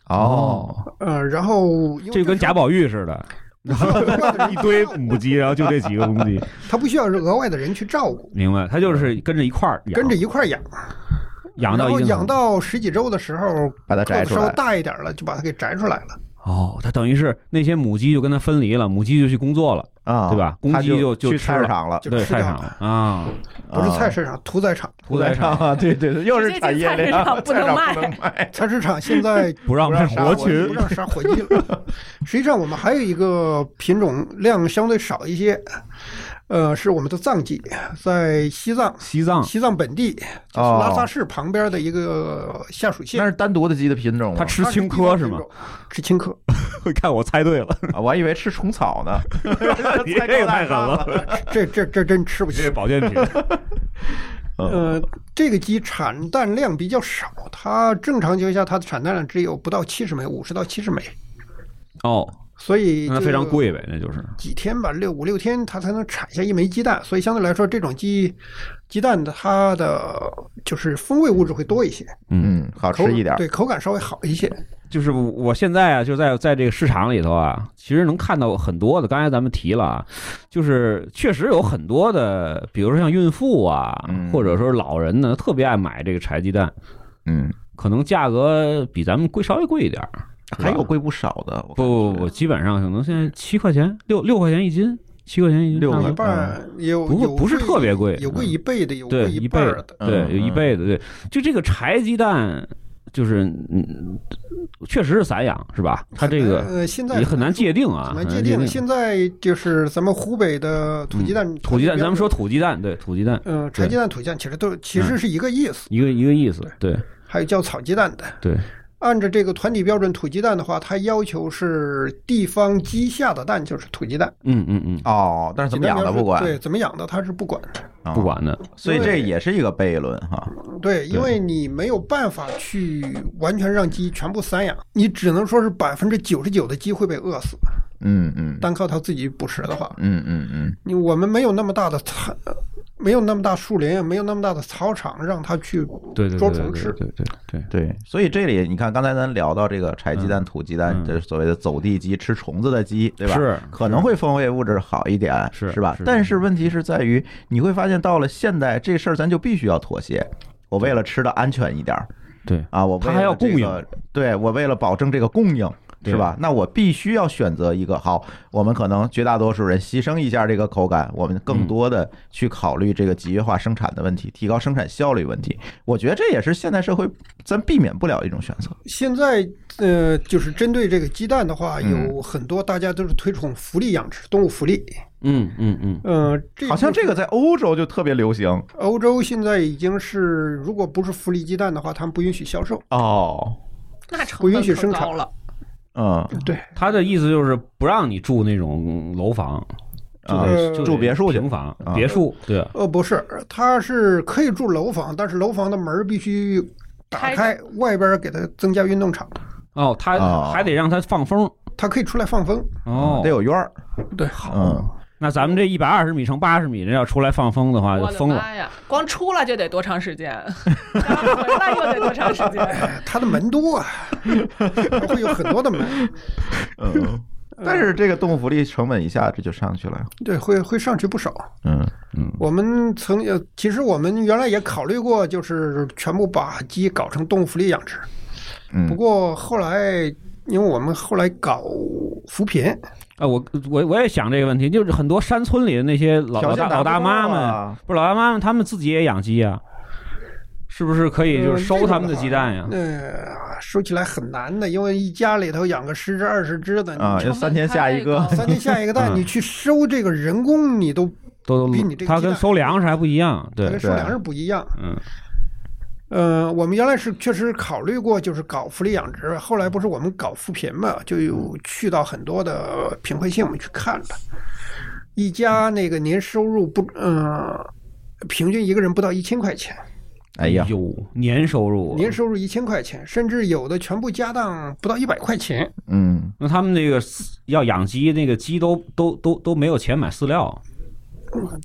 Speaker 1: 哦，
Speaker 4: 呃，然后因为
Speaker 2: 这跟贾宝玉似的，一堆母鸡，然后就这几个公鸡，
Speaker 4: 它不需要额外的人去照顾，
Speaker 2: 明白？它就是跟着一块儿养，
Speaker 4: 跟着一块儿养，
Speaker 2: 养到
Speaker 4: 然后养到十几周的时候，
Speaker 1: 把它摘
Speaker 4: 出来稍微。大一点了，就把它给摘出来了。
Speaker 2: 哦，它等于是那些母鸡就跟它分离了，母鸡就去工作了，
Speaker 1: 啊，
Speaker 2: 对吧公鸡
Speaker 1: 就
Speaker 2: 就就
Speaker 1: 去菜市场了，
Speaker 2: 对，菜场
Speaker 4: 了
Speaker 2: 啊，
Speaker 4: 不是菜市场，屠宰场。
Speaker 2: 屠宰场
Speaker 1: 啊，对对对，又是产业
Speaker 3: 进 菜市
Speaker 1: 链，
Speaker 3: 场不能卖。
Speaker 4: 菜市场现在
Speaker 2: 不让卖活禽，
Speaker 4: 让杀活鸡了。实际上，我们还有一个品种量相对少一些，呃，是我们的藏鸡，在西藏。
Speaker 2: 西藏
Speaker 4: 西藏本地就是
Speaker 1: 哦
Speaker 4: 拉萨市旁边的一个下属县
Speaker 1: 那，是单独的鸡的品种？
Speaker 2: 它吃青稞是吗？？
Speaker 4: 吃青稞，
Speaker 2: 看我猜对了，
Speaker 1: 啊，我还以为吃虫草呢。
Speaker 2: 你这个太狠了，
Speaker 4: 这这这真吃不起
Speaker 2: 这是。保健品。
Speaker 1: 嗯
Speaker 4: 呃，这个鸡产蛋量比较少，它正常情况下它的产蛋量只有不到七十枚，五十到七十枚，
Speaker 2: 哦，
Speaker 4: 所以
Speaker 2: 那非常贵呗，那就是。
Speaker 4: 几天吧，六五六天它才能产下一枚鸡蛋，所以相对来说，这种鸡鸡蛋的它的就是风味物质会多一些，
Speaker 1: 嗯，好吃一点。
Speaker 4: 对口感稍微好一些。
Speaker 2: 就是我现在啊，就在在这个市场里头啊，其实能看到很多的。刚才咱们提了啊，就是确实有很多的，比如说像孕妇啊，
Speaker 1: 嗯
Speaker 2: 或者说是老人呢，特别爱买这个柴鸡蛋，
Speaker 1: 嗯，
Speaker 2: 可能价格比咱们贵稍微贵一点儿。
Speaker 1: 还有贵不少的。
Speaker 2: 不不不，基本上可能现在七块钱，六六块钱一斤，七块钱一斤，
Speaker 1: 六块
Speaker 4: 半儿有
Speaker 2: 不
Speaker 4: 有
Speaker 2: 不是特别贵
Speaker 4: 有贵一倍的，有
Speaker 2: 对
Speaker 4: 贵
Speaker 2: 一倍的。对，
Speaker 1: 嗯
Speaker 2: 有一倍的，对，就这个柴鸡蛋，就是嗯，确实是散养是吧？它这个
Speaker 4: 呃，现在
Speaker 2: 也很难界定啊，
Speaker 4: 很难界定。现在就是咱们湖北的土鸡蛋，
Speaker 2: 嗯土鸡蛋，咱们说土鸡蛋，对，土鸡蛋，
Speaker 4: 嗯，柴鸡蛋、土鸡蛋其实都其实是一个意思。
Speaker 2: 一个一个意思，对
Speaker 4: 还有叫草鸡蛋的，
Speaker 2: 对，
Speaker 4: 按照这个团体标准，土鸡蛋的话，它要求是地方鸡下的蛋就是土鸡蛋，
Speaker 2: 嗯嗯嗯，
Speaker 1: 哦，但是怎么养的不管，
Speaker 4: 对，怎么养的它是不管。的。
Speaker 1: 啊。
Speaker 2: 不管的，
Speaker 1: 所以这也是一个悖论哈。
Speaker 4: 对，因为你没有办法去完全让鸡全部散养，你只能说是百分之九十九的鸡会被饿死，
Speaker 1: 嗯嗯
Speaker 4: 单靠他自己捕食的话，
Speaker 1: 嗯嗯嗯，
Speaker 4: 你我们没有那么大的草，没有那么大树林，没有那么大的草场让他去捉虫吃。
Speaker 2: 对对对，
Speaker 1: 对，所以这里你看，刚才咱聊到这个柴鸡蛋、土鸡蛋，
Speaker 2: 嗯
Speaker 1: 这所谓的走地鸡，吃虫子的鸡，对吧？
Speaker 2: 是
Speaker 1: 可能会风味物质好一点，
Speaker 2: 是
Speaker 1: 是吧？但是问题是在于，你会发现到了现代这事儿，咱就必须要妥协。我为了吃的安全一点儿
Speaker 2: 对
Speaker 1: 啊，我为
Speaker 2: 它还要
Speaker 1: 了
Speaker 2: 供应，
Speaker 1: 对我为了保证这个供应。是吧？那我必须要选择一个好，我们可能绝大多数人牺牲一下这个口感，我们更多的去考虑这个集约化生产的问题，提高生产效率问题。我觉得这也是现代社会咱避免不了一种选择。
Speaker 4: 现在呃，就是针对这个鸡蛋的话，
Speaker 1: 嗯
Speaker 4: 有很多大家都是推崇福利养殖，动物福利。
Speaker 2: 嗯嗯嗯，
Speaker 4: 呃，这
Speaker 1: 好像这
Speaker 4: 个
Speaker 1: 个在欧洲就特别流行
Speaker 4: 欧洲现在已经是，如果不是福利鸡蛋的话，他们不允许销售。
Speaker 1: 哦，
Speaker 3: 那成
Speaker 4: 不允许生产
Speaker 3: 了。
Speaker 1: 嗯
Speaker 4: 对，
Speaker 2: 他的意思就是不让你住那种楼房，就
Speaker 1: 啊
Speaker 2: 得
Speaker 1: 住别墅去
Speaker 2: 平房
Speaker 1: 啊、
Speaker 2: 别墅，对，
Speaker 4: 呃，不是，他是可以住楼房，但是楼房的门必须打
Speaker 3: 开
Speaker 4: 开，外边给他增加运动场，
Speaker 2: 哦，他
Speaker 1: 哦
Speaker 2: 还得让他放风，
Speaker 4: 他可以出来放风。
Speaker 2: 哦
Speaker 1: 得，有院儿，
Speaker 4: 对，
Speaker 1: 嗯，
Speaker 2: 那咱们这一百二十米乘八十米，这要出来放风的话，就
Speaker 3: 我的
Speaker 2: 疯了。
Speaker 3: 妈呀！光出来就得多长时间，然后回来又得多长时间？
Speaker 4: 它的门多啊，它会有很多的门，
Speaker 1: 嗯，但是这个动物福利成本一下这就上去了，
Speaker 4: 对，会会上去不少。
Speaker 1: 嗯嗯
Speaker 4: 我们曾呃，其实我们原来也考虑过，就是全部把鸡搞成动物福利养殖。不
Speaker 1: 嗯，
Speaker 4: 过后来，因为我们后来搞扶贫，
Speaker 2: 啊，我我我也想这个问题，就是很多山村里的那些老老大老大妈们，
Speaker 1: 啊。
Speaker 2: 不是老大妈们，他们自己也养鸡啊，是不是可以就是收他们的鸡蛋呀？
Speaker 4: 呃，收起来很难的，因为一家里头养个十只二十只的，
Speaker 1: 啊，三天下一个。
Speaker 4: 三天下一个蛋，
Speaker 2: 嗯。
Speaker 4: 你去收这个人工，你都
Speaker 2: 都
Speaker 4: 比你这个
Speaker 2: 它跟收粮食还不一样，对。
Speaker 4: 跟，收粮食不一样。
Speaker 2: 嗯
Speaker 4: 呃，我们原来是确实考虑过，就是搞福利养殖，后来不是我们搞扶贫嘛，就有去到很多的贫困县，我们去看了，一家那个年收入不，呃，平均一个人不到一千块钱，
Speaker 1: 哎呀，
Speaker 2: 有年收入，
Speaker 4: 年收入一千块钱，甚至有的全部家当不到一百块钱。
Speaker 1: 嗯，
Speaker 2: 那他们那个要养鸡，那个鸡都都都都没有钱买饲料，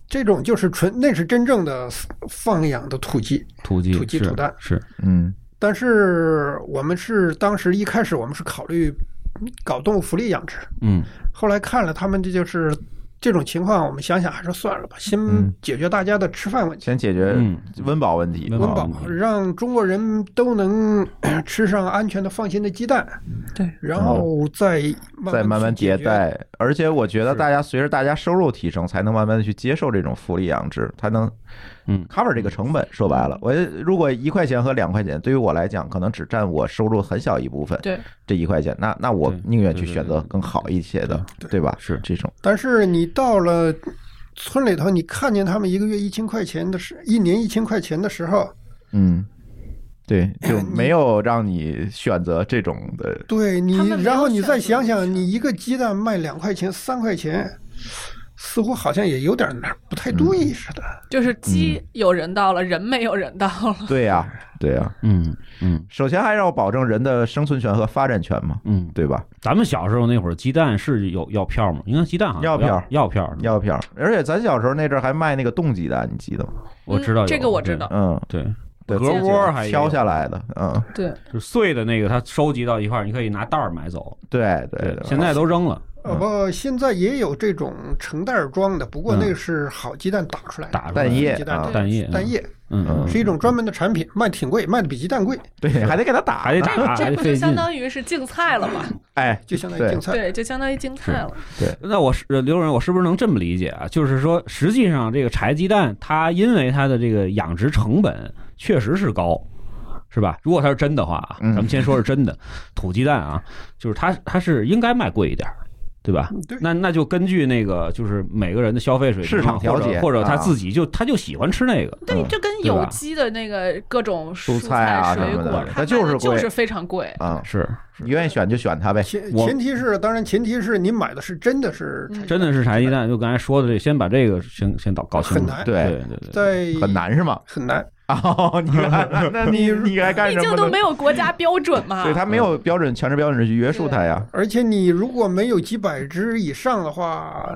Speaker 4: 这种就是纯，那是真正的放养的土鸡。
Speaker 2: 土鸡
Speaker 4: 土鸡土蛋
Speaker 2: 是，
Speaker 1: 嗯
Speaker 4: 但是我们是当时一开始我们是考虑搞动物福利养殖，
Speaker 2: 嗯
Speaker 4: 后来看了他们这就是这种情况，我们想想还是算了吧，先
Speaker 1: 嗯
Speaker 4: 解决大家的吃饭问题，
Speaker 1: 先解决
Speaker 2: 嗯。
Speaker 1: 温饱问题，
Speaker 2: 温
Speaker 4: 温饱让中国人都能呃吃上安全的、放心的鸡蛋，
Speaker 3: 对，
Speaker 4: 然后再慢
Speaker 1: 再慢慢。迭代。而且我觉得大家随着大家收入提升，才能慢慢的去接受这种福利养殖，才能
Speaker 2: 嗯
Speaker 1: cover 这个成本。说白了，我如果一块钱和两块钱，对于我来讲，可能只占我收入很小一部分。
Speaker 3: 对，
Speaker 1: 这一块钱，那那我宁愿去选择更好一些的，对吧？
Speaker 2: 是
Speaker 1: 这种，
Speaker 4: 但是你到了村里头，你看见他们一个月一千块钱的时，一年一千块钱的时候，
Speaker 1: 嗯，对，就没有让你选择这种的，
Speaker 4: 对你然后你再想想，你一个鸡蛋卖两块钱、三块钱，似乎好像也有点哪儿不太对似的。
Speaker 3: 就是鸡有人道了，人没有人道了。
Speaker 1: 对呀，对呀。
Speaker 2: 嗯嗯
Speaker 1: 首先还是要保证人的生存权和发展权嘛，
Speaker 2: 嗯，
Speaker 1: 对吧？
Speaker 2: 咱们小时候那会儿，鸡蛋是有要票吗？应该鸡蛋好像
Speaker 1: 要票
Speaker 2: 要票，
Speaker 1: 要票，而且咱小时候那阵儿还卖那个冻鸡蛋，你记得吗？
Speaker 2: 我知道
Speaker 3: 这个我知道。
Speaker 1: 嗯，
Speaker 2: 对，
Speaker 1: 对，
Speaker 2: 隔窝还有
Speaker 1: 挑下来的，嗯，
Speaker 3: 对，
Speaker 2: 就是碎的那个，它收集到一块儿，你可以拿袋儿买走。
Speaker 1: 对对对，
Speaker 2: 现在都扔了，
Speaker 4: 呃不，现在也有这种成袋儿装的，不过那个是好鸡蛋打出来的，
Speaker 2: 打出来
Speaker 1: 蛋液
Speaker 4: 鸡蛋
Speaker 1: 啊
Speaker 2: 蛋液，
Speaker 4: 蛋液
Speaker 2: 嗯，嗯，
Speaker 1: 嗯
Speaker 4: 是一种专门的产品，卖挺贵，卖的比鸡蛋贵，
Speaker 1: 对，还得给它打，
Speaker 2: 还得打，
Speaker 3: 这不就。相当于是竞菜了吗？
Speaker 1: 哎，
Speaker 4: 就相当于
Speaker 1: 对
Speaker 4: 竞菜。
Speaker 3: 对，就相当于竞菜了。
Speaker 2: 对那我是呃刘主任，我是不是能这么理解啊？就是说，实际上这个柴鸡蛋，它因为它的这个养殖成本确实是高，是吧？如果它是真的话啊，
Speaker 1: 嗯
Speaker 2: 咱们先说是真的土鸡蛋啊，就是它它是应该卖贵一点儿。对吧？
Speaker 4: 对
Speaker 2: 那那就根据那个，就是每个人的消费水平啊，
Speaker 1: 市场调节
Speaker 2: 或者他
Speaker 1: 啊
Speaker 2: 自己就他就喜欢吃那个，
Speaker 3: 对，
Speaker 1: 嗯
Speaker 3: 就跟有机的那个各种
Speaker 1: 蔬
Speaker 3: 菜
Speaker 1: 菜啊
Speaker 3: 水果
Speaker 1: 什么的，
Speaker 3: 它
Speaker 1: 它就是贵
Speaker 3: 就是非常贵。
Speaker 1: 啊，
Speaker 2: 是
Speaker 1: 你愿意选就选它呗，
Speaker 4: 前前提是，当然前提是你买的是真的是
Speaker 3: 嗯
Speaker 2: 真的是柴鸡蛋。就刚才说的这，先把这个先先搞搞清楚。
Speaker 4: 很难
Speaker 2: 对
Speaker 1: 对
Speaker 2: 对对，
Speaker 4: 在
Speaker 1: 很难是吗？
Speaker 4: 很难。
Speaker 1: 哦，你看，那 那你你该干
Speaker 3: 毕
Speaker 1: 什么呢？
Speaker 3: 竟都没有国家标准嘛。
Speaker 1: 对，它没有标准强制标准去约束它呀。
Speaker 4: 而且你如果没有几百只以上的话，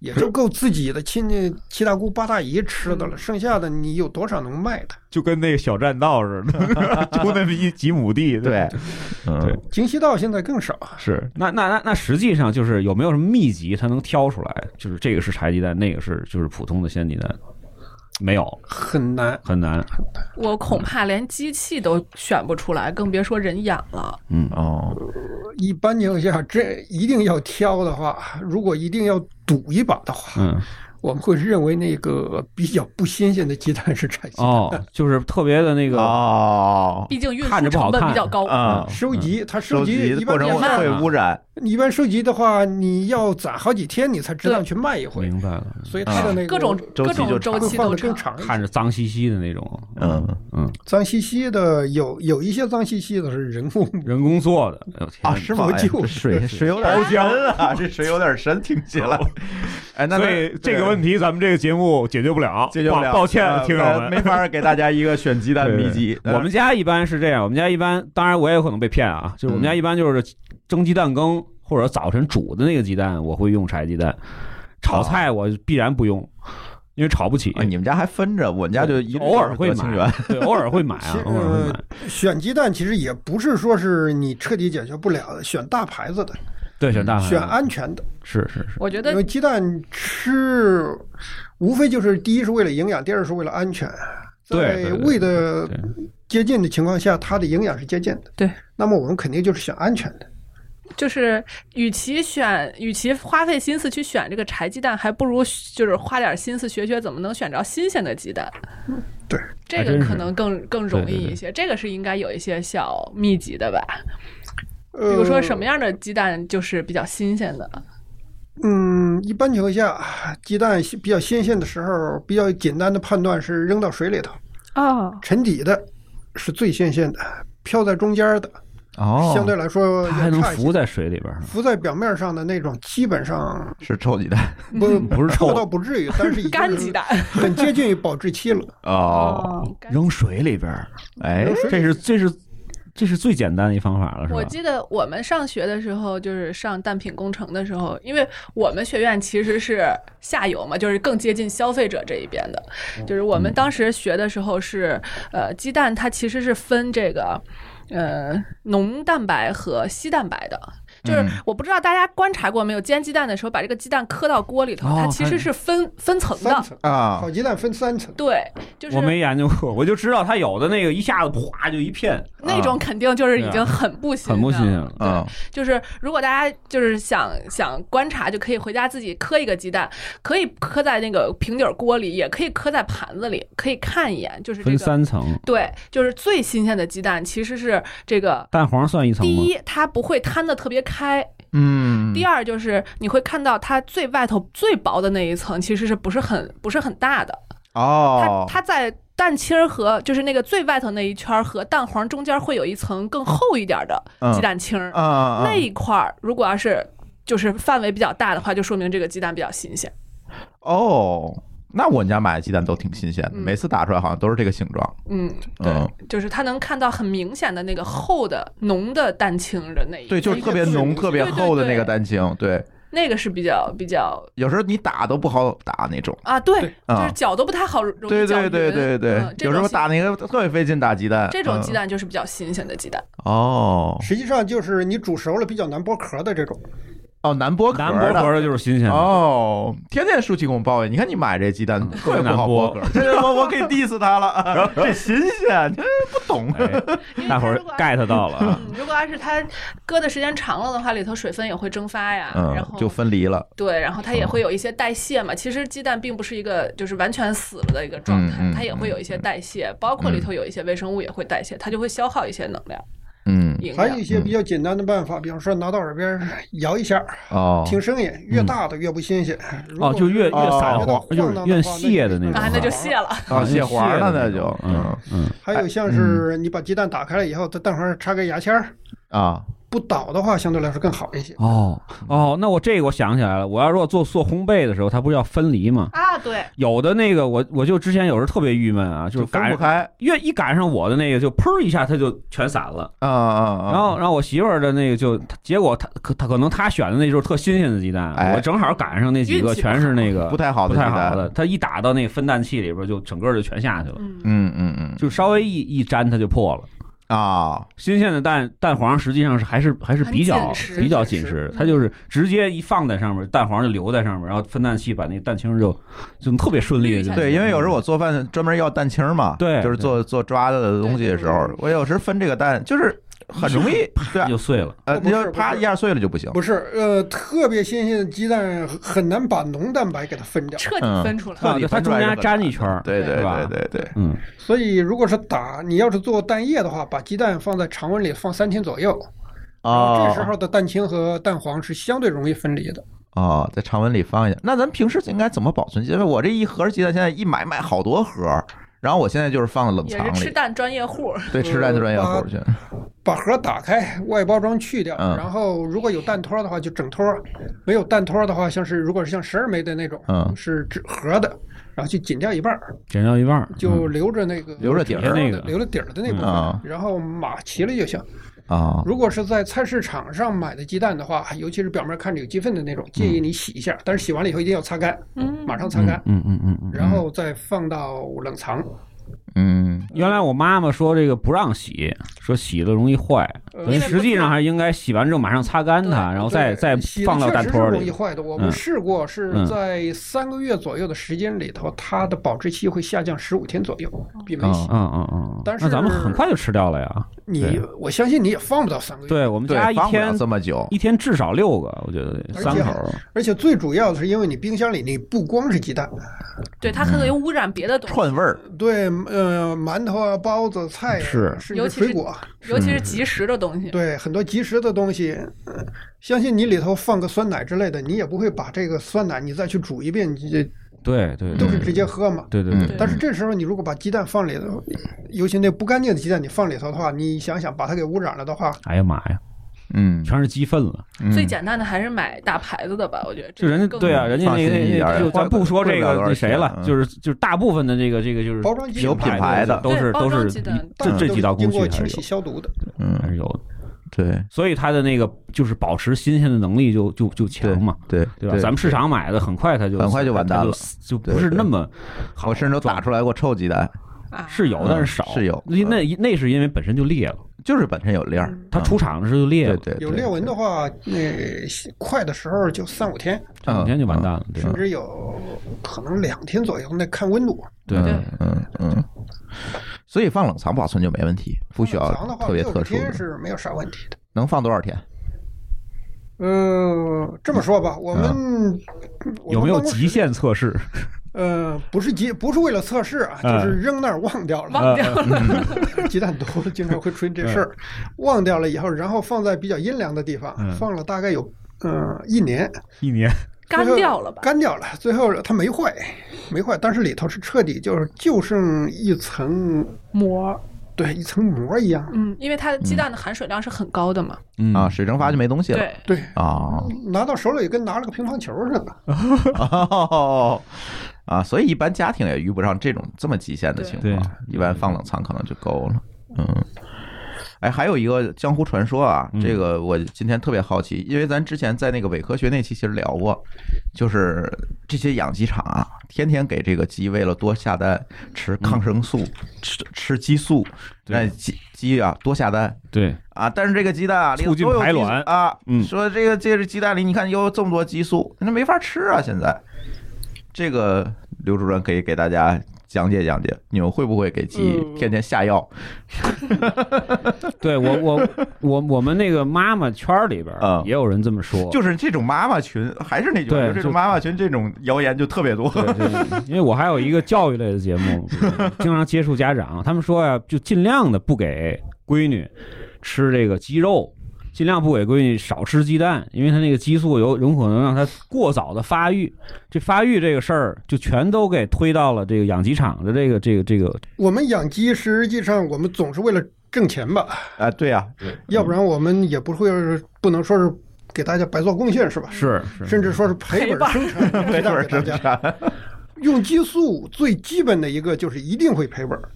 Speaker 4: 也就够自己的亲戚七大姑八大姨吃的了，剩下的你有多少能卖的？
Speaker 2: 就跟那个小栈道似的，就那么一几亩地。
Speaker 1: 对，嗯
Speaker 2: 对，
Speaker 4: 京西道现在更少，
Speaker 2: 是，那那那那实际上就是有没有什么秘籍，它能挑出来？就是这个是柴鸡蛋，那个是就是普通的鲜鸡蛋，没有，
Speaker 4: 很难。
Speaker 2: 很难。
Speaker 3: 我恐怕连机器都选不出来，更别说人养了。
Speaker 2: 嗯，
Speaker 1: 哦，
Speaker 4: 一般情况下，这一定要挑的话，如果一定要赌一把的话，
Speaker 2: 嗯，
Speaker 4: 我们会认为那个比较不新鲜的鸡蛋是产鸡蛋。
Speaker 2: 哦，就是特别的那个，
Speaker 1: 哦，
Speaker 3: 毕竟运输成本比较高。
Speaker 1: 啊，
Speaker 4: 收集它
Speaker 1: 收
Speaker 4: 集
Speaker 1: 集过程会污染，
Speaker 4: 一般收集的话，你要攒好几天，你才知道去卖一回，
Speaker 2: 明白了，
Speaker 4: 所以它的那个
Speaker 3: 各种
Speaker 1: 周期就
Speaker 3: 各种周
Speaker 4: 会放
Speaker 3: 期都长。
Speaker 4: 得更长。
Speaker 2: 看着脏兮兮的那种，
Speaker 1: 嗯，
Speaker 2: 嗯，
Speaker 4: 脏兮兮的有有一些脏兮兮的是人工。
Speaker 2: 人工做的，哎呦天
Speaker 1: 啊，
Speaker 2: 哪
Speaker 1: 是吗？
Speaker 4: 佛
Speaker 1: 哎
Speaker 4: 旧
Speaker 1: 这水水有点深啊，这水有点深，听起来。哎，那
Speaker 2: 所以这个问题咱们这个节目解决不了，
Speaker 1: 解决不了，
Speaker 2: 抱抱歉，
Speaker 1: 呃
Speaker 2: 听友们，
Speaker 1: 没法给大家一个选鸡蛋秘籍。
Speaker 2: 我们家一般是这样，我们家一般，当然我也有可能被骗啊，就是我们家一般就是蒸鸡蛋羹或者早晨煮的那个鸡蛋，我会用柴鸡蛋，炒菜我必然不用，因为炒不起。
Speaker 1: 啊，，你们家还分着，我们家就一
Speaker 2: 偶尔会买，对，偶尔会买啊，偶尔会买，
Speaker 4: 呃选鸡蛋其实也不是说是你彻底解决不了的，选大牌子的，
Speaker 2: 对，选大盘，
Speaker 4: 选安全的，
Speaker 2: 是是是，
Speaker 3: 我觉得
Speaker 4: 因为鸡蛋吃无非就是第一是为了营养，第二是为了安全。在胃的接近的情况下，它的营养是接近的。
Speaker 3: 对，
Speaker 4: 那么我们肯定就是选安全的。
Speaker 3: 就是，与其选，与其花费心思去选这个柴鸡蛋，还不如就是花点心思学学怎么能选着新鲜的鸡蛋。
Speaker 4: 对，
Speaker 3: 这个可能更更容
Speaker 2: 对对对
Speaker 3: 易一些。这个是应该有一些小秘籍的吧？
Speaker 4: 比
Speaker 3: 比如说什么？样的鸡蛋就是比较新鲜的？
Speaker 4: 嗯，一般情况下，鸡蛋比较新鲜的时候，比较简单的判断是扔到水里头，
Speaker 3: 哦，
Speaker 4: 沉底的是最新鲜的，漂在中间的，
Speaker 1: 哦，
Speaker 4: 相对来说
Speaker 2: 它还能浮在水里边儿，
Speaker 4: 浮在表面上的那种，基本上
Speaker 1: 是臭鸡蛋
Speaker 4: 不
Speaker 2: 不是臭。
Speaker 4: 臭倒不至于，但是已经
Speaker 3: 干鸡蛋。
Speaker 4: 很接近于保质期了。
Speaker 1: 哦，
Speaker 2: 扔水里边儿，
Speaker 1: 哎，
Speaker 2: 这是这是这是最简单的一方法了，是吧？
Speaker 3: 我记得我们上学的时候，就是上蛋品工程的时候，因为我们学院其实是下游嘛，就是更接近消费者这一边的。就是我们当时学的时候是，呃，鸡蛋它其实是分这个，呃，浓蛋白和稀蛋白的。就是
Speaker 1: 嗯
Speaker 3: 我不知道大家观察过没有，煎鸡蛋的时候把这个鸡蛋磕到锅里头，
Speaker 2: 哦
Speaker 3: 它其实是分分层的。
Speaker 1: 啊
Speaker 4: 烤，鸡蛋分三层，
Speaker 3: 对，就是
Speaker 2: 我没研究过，我就知道它有的那个一下子哗就一片，
Speaker 3: 那种肯定就是已经很不新
Speaker 2: 很不新鲜
Speaker 3: 了
Speaker 2: 了。
Speaker 3: 对
Speaker 1: 嗯，
Speaker 3: 就是如果大家就是想想观察，就可以回家自己磕一个鸡蛋，可以磕在那个平底儿锅里，也可以磕在盘子里，可以看一眼。就是这
Speaker 2: 分
Speaker 3: 个
Speaker 2: 三层，
Speaker 3: 对，就是最新鲜的鸡蛋其实是这个。
Speaker 2: 蛋黄算一层吗？
Speaker 3: 第一，它不会摊的特别开；
Speaker 1: 嗯，
Speaker 3: 第二，就是你会看到它最外头最薄的那一层其实是不是很不是很大的，
Speaker 1: 哦。
Speaker 3: 它，它在蛋清儿和就是那个最外头那一圈儿和蛋黄中间会有一层更厚一点的
Speaker 1: 嗯。
Speaker 3: 鸡蛋清儿，
Speaker 1: 啊，
Speaker 3: 那一块儿如果要是就是范围比较大的话，就说明这个鸡蛋比较新鲜。
Speaker 1: 哦，那我们家买的鸡蛋都挺新鲜的，
Speaker 3: 嗯
Speaker 1: 每次打出来好像都是这个形状。
Speaker 3: 嗯，对，
Speaker 1: 嗯，
Speaker 3: 就是它能看到很明显的那个厚的浓的蛋清的那一
Speaker 1: 对，就是特别浓、特别厚的那个蛋清。对，
Speaker 3: 那个是比较比较
Speaker 1: 有时候你打都不好打那种。
Speaker 3: 啊，对，就是搅都不太好，容易搅
Speaker 1: 对对对对对有时候打那个特别费劲打鸡蛋。
Speaker 3: 这种鸡
Speaker 1: 嗯
Speaker 3: 蛋就是比较新鲜的鸡蛋。
Speaker 1: 哦
Speaker 4: 实际上就是你煮熟了比较难剥壳的这种。
Speaker 1: 哦，南剥壳
Speaker 2: 南剥壳
Speaker 1: 的。
Speaker 2: 就是新鲜的。
Speaker 1: 哦，天天舒淇给我们抱怨，你看你买这鸡蛋特别不好剥壳，这我我可以 diss 他了，这新鲜，这不懂。
Speaker 2: 哎，
Speaker 3: 因为
Speaker 2: 大伙 get 到了啊。
Speaker 3: 嗯，如果要是它搁的时间长了的话，里头水分也会蒸发呀，然
Speaker 1: 嗯，
Speaker 3: 后
Speaker 1: 就分离了。
Speaker 3: 对，然后它也会有一些代谢嘛。其实鸡蛋并不是一个就是完全死了的一个状态，它也会有一些代谢，包括里头有一些微生物也会代谢，它就会消耗一些能量、
Speaker 1: 嗯，
Speaker 4: 还有一。些比较简单的办法，比方说拿到耳边摇一下，
Speaker 1: 哦，
Speaker 4: 听声音，越大的越不新鲜。如
Speaker 2: 哦，
Speaker 4: 果
Speaker 2: 就越越
Speaker 1: 哦
Speaker 2: 散黄，越泄的那种
Speaker 3: 啊，那就泄了。
Speaker 1: 啊，泄黄了那就，
Speaker 2: 嗯
Speaker 1: 嗯
Speaker 2: 嗯，
Speaker 4: 还有像是你把鸡蛋打开了以后，在蛋黄上插个牙签儿，
Speaker 1: 啊，
Speaker 4: 不倒的话，相对来说更好一些。
Speaker 2: 哦哦，那我这个我想起来了，我要如果做做烘焙的时候，它不是要分离吗？
Speaker 3: 啊，对，
Speaker 2: 有的那个我我就之前有时候特别郁闷啊，就是
Speaker 1: 分
Speaker 2: 赶
Speaker 1: 不开，
Speaker 2: 越一赶上我的那个就砰一下它就全散了。
Speaker 1: 啊啊啊，
Speaker 2: 然后，然后我媳妇儿的那个就，结果她可她可能她选的那就是特新鲜的鸡蛋，
Speaker 1: 哎
Speaker 2: 我正好赶上那几个全是那个
Speaker 1: 不太好
Speaker 2: 不
Speaker 1: 的不
Speaker 2: 太好的，她一打到那个分蛋器里边，就整个就全下去了，
Speaker 3: 嗯，
Speaker 1: 嗯嗯嗯，
Speaker 2: 就稍微一一粘它就破了。
Speaker 1: 啊，
Speaker 2: 新鲜的蛋蛋黄实际上是还是还是比较比较
Speaker 4: 紧实，
Speaker 2: 它就是直接一放在上面，蛋黄就留在上面，然后分蛋器把那个蛋清就就特别顺利的
Speaker 1: 对，因为有时候我做饭专门要蛋清嘛，
Speaker 2: 对
Speaker 1: 就是做做抓的东西的时候，我有时分这个蛋就是很容易，对啊，
Speaker 2: 就碎了。
Speaker 1: 呃，你要啪一下碎了就不行。
Speaker 4: 不是，呃，特别新鲜的鸡蛋很难把浓蛋白给它分掉，
Speaker 3: 彻底分出来。
Speaker 1: 彻底
Speaker 2: 啊它中间粘一圈儿
Speaker 1: 对对对对对，
Speaker 2: 嗯，
Speaker 4: 所以如果是打，你要是做蛋液的话，把鸡蛋放在常温里放三天左右，然后
Speaker 1: 哦，
Speaker 4: 这时候的蛋清和蛋黄是相对容易分离的。
Speaker 1: 哦，在常温里放一下。那咱平时应该怎么保存？因为我这一盒鸡蛋现在一买买好多盒，然后我现在就是放冷
Speaker 3: 也
Speaker 1: 藏里，
Speaker 3: 是吃蛋专业户，
Speaker 1: 对，吃蛋的专业户去。
Speaker 4: 把盒打开，外包装去掉，
Speaker 1: 嗯
Speaker 4: 然后如果有蛋托的话就整托，没有蛋托的话，像是如果是像十二枚的那种，
Speaker 1: 嗯
Speaker 4: 是纸盒的，然后就剪掉一半儿，
Speaker 2: 剪掉一半儿，
Speaker 4: 就
Speaker 2: 嗯
Speaker 4: 留着那个
Speaker 1: 留着底儿
Speaker 2: 那个
Speaker 4: 留着底儿的那部分，
Speaker 1: 嗯
Speaker 4: 然后码齐了就行。
Speaker 1: 啊，
Speaker 4: 如果是在菜市场上买的鸡蛋的话，尤其是表面看着有鸡粪的那种，建议你洗一下，但是洗完了以后一定要擦干，
Speaker 3: 嗯，
Speaker 4: 马上擦干，
Speaker 2: 嗯嗯嗯嗯。
Speaker 4: 然后再放到冷藏。
Speaker 1: 嗯，
Speaker 2: 原来我妈妈说这个不让洗，说洗了容易坏，
Speaker 4: 呃
Speaker 2: 但实际上还是应该洗完之后马上擦干它，然后再
Speaker 4: 对
Speaker 2: 再放到
Speaker 4: 确实是
Speaker 2: 蛋托里。
Speaker 4: 容易坏的。我们
Speaker 2: 嗯
Speaker 4: 试过，是
Speaker 2: 嗯
Speaker 4: 在三个月左右的时间里头，它的保质期会下降十五天左右，比没洗。
Speaker 2: 嗯嗯嗯，
Speaker 4: 但是
Speaker 2: 那咱们很快就吃掉了呀。
Speaker 4: 你我相信你也放不到三个月。
Speaker 2: 对我们
Speaker 1: 对
Speaker 2: 家，一天
Speaker 1: 这么久。
Speaker 2: 一天至少六个，我觉得三口儿。
Speaker 4: 而且最主要的是，因为你冰箱里你不光是鸡蛋，
Speaker 3: 对，它可能有污染别的东西，
Speaker 1: 串味儿，
Speaker 4: 对，呃，馒头啊、包子、菜呀、
Speaker 2: 是。
Speaker 4: 甚
Speaker 3: 尤其是
Speaker 4: 至水果，
Speaker 3: 尤其是即食的东西。
Speaker 4: 对很多即食的东西，呃相信你里头放个酸奶之类的，你也不会把这个酸奶你再去煮一遍，你这
Speaker 2: 对对，对
Speaker 4: 都是直接喝嘛。
Speaker 2: 对对对。
Speaker 1: 嗯
Speaker 4: 但是这时候你如果把鸡蛋放里头，尤其那不干净的鸡蛋你放里头的话，你想想把它给污染了的话，
Speaker 2: 哎呀妈呀，
Speaker 1: 嗯，
Speaker 2: 全是鸡粪了。
Speaker 1: 嗯。
Speaker 3: 最简单的还是买大牌子的吧，我觉得这
Speaker 2: 就人家对啊，人家那
Speaker 1: 放心一点儿
Speaker 2: 那那就咱不说这个那谁了就是就是大部分的这个这个就是
Speaker 4: 包装鸡
Speaker 1: 有品牌的
Speaker 2: 都是都是这这几道工序还是
Speaker 4: 过清洗消毒的。
Speaker 2: 嗯。还
Speaker 1: 嗯，
Speaker 2: 是有的，
Speaker 1: 对。
Speaker 2: 所以它的那个就是保持新鲜的能力就就就强嘛。
Speaker 1: 对
Speaker 2: 对吧？咱们市场买的很快它就
Speaker 1: 很快就完蛋了。
Speaker 2: 就不是那么好。
Speaker 1: 我甚至都打出来过臭鸡蛋，
Speaker 3: 啊
Speaker 2: 是有，但是少。
Speaker 1: 是有。
Speaker 2: 那那那是因为本身就裂了，
Speaker 1: 就是本身有裂儿，
Speaker 2: 它出厂的时候就裂了，
Speaker 1: 对对，
Speaker 4: 有裂纹的话，那快的时候就三五天，
Speaker 2: 三五天就完蛋了。对
Speaker 4: 甚至有可能两天左右，那看温度。
Speaker 2: 对
Speaker 3: 对
Speaker 1: 嗯嗯嗯，所以放冷藏保存就没问题，不需要
Speaker 4: 冷藏的话，
Speaker 1: 特别特殊的，
Speaker 4: 是没有啥问题的。
Speaker 1: 能放多少天？
Speaker 4: 嗯，这么说吧，我们
Speaker 2: 有没有极？限测试？
Speaker 4: 呃，不是极，不是为了测试啊，
Speaker 2: 嗯
Speaker 4: 就是扔那儿忘掉了。
Speaker 3: 忘掉了。
Speaker 4: 鸡蛋多，经常会出现这事儿，忘掉了以后，然后放在比较阴凉的地方，
Speaker 2: 嗯
Speaker 4: 放了大概有呃一年，
Speaker 2: 一年
Speaker 3: 干掉了吧？
Speaker 4: 干掉了，最后它没坏，没坏，但是里头是彻底就是就剩一层，
Speaker 3: 膜
Speaker 4: 对，一层膜一样。
Speaker 3: 嗯，因为它的鸡蛋的含水量是很高的嘛。
Speaker 2: 嗯
Speaker 1: 啊，水蒸发就没东西了。
Speaker 3: 对，
Speaker 4: 对，
Speaker 1: 啊，
Speaker 4: 拿到手里跟拿了个乒乓球似的。
Speaker 1: 哦，啊，所以一般家庭也遇不上这种这么极限的情况，一般放冷藏可能就够了。嗯，哎，还有一个江湖传说啊，
Speaker 2: 嗯
Speaker 1: 这个我今天特别好奇，因为咱之前在那个伪科学那期其实聊过，就是这些养鸡场啊，天天给这个鸡为了多下蛋吃抗生素，吃吃激素，
Speaker 2: 对
Speaker 1: 让鸡鸡啊多下蛋。
Speaker 2: 对，
Speaker 1: 啊，但是这个鸡蛋啊，里头
Speaker 2: 促进
Speaker 1: 都有激素
Speaker 2: 排卵
Speaker 1: 啊，
Speaker 2: 嗯
Speaker 1: 说这个这是鸡蛋里你看有这么多激素，那没法吃啊！现在，这个刘主任可以给大家讲解讲解，你们会不会给鸡
Speaker 4: 嗯
Speaker 1: 天天下药？
Speaker 2: 对我我我我们那个妈妈圈儿里边也有人这么说，
Speaker 1: 就是这种妈妈群，还是那句话，就这种妈妈群，这种谣言就特别多。
Speaker 2: 因为我还有一个教育类的节目，经常接触家长，他们说呀，就尽量的不给闺女吃这个鸡肉，尽量不给闺女少吃鸡蛋，因为她那个激素有有可能让她过早的发育。这发育这个事儿，就全都给推到了这个养鸡场的这个这个这个。
Speaker 4: 我们养鸡实际上我们总是为了挣钱吧，
Speaker 1: 啊，对呀，
Speaker 4: 要不然我们也不会不能说是给大家白做贡献是吧？
Speaker 2: 是是，
Speaker 4: 甚至说是赔本生产鸡
Speaker 1: 没准儿。生产。
Speaker 4: 用激素最基本的一个就是一定会赔本儿。